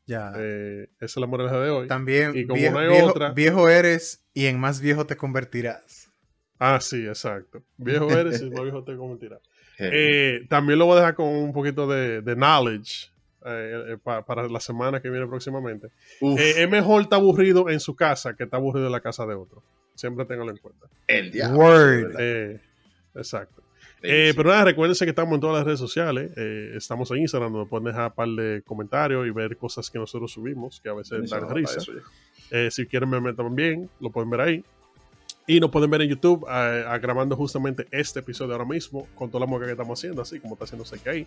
Ya. eh, esa es la moraleja de hoy. También y como viejo, no hay viejo- otra- viejo eres y en más viejo te convertirás. Ah, sí, exacto. Viejo eres y no viejo te. Heavy. <laughs> Eh, también lo voy a dejar con un poquito de, de knowledge eh, eh, pa- para la semana que viene próximamente. Es mejor estar aburrido en su casa que estar aburrido en la casa de otro. Siempre tenganlo en cuenta. el diablo. Word. Eh, exacto. Eh, pero nada, recuérdense que estamos en todas las redes sociales. eh, estamos en Instagram, donde pueden dejar un par de comentarios y ver cosas que nosotros subimos, que a veces dan risa. Eh, si quieren verme también, lo pueden ver ahí. Y nos pueden ver en YouTube grabando justamente este episodio ahora mismo con toda la música que estamos haciendo, así como está haciendo ahí.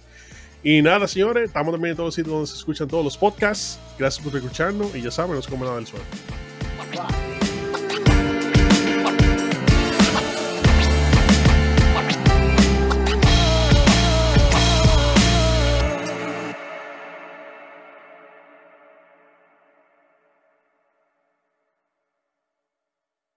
Y nada, señores, estamos también en todos los sitios donde se escuchan todos los podcasts. Gracias por escucharnos y ya saben, no se come nada del suelo.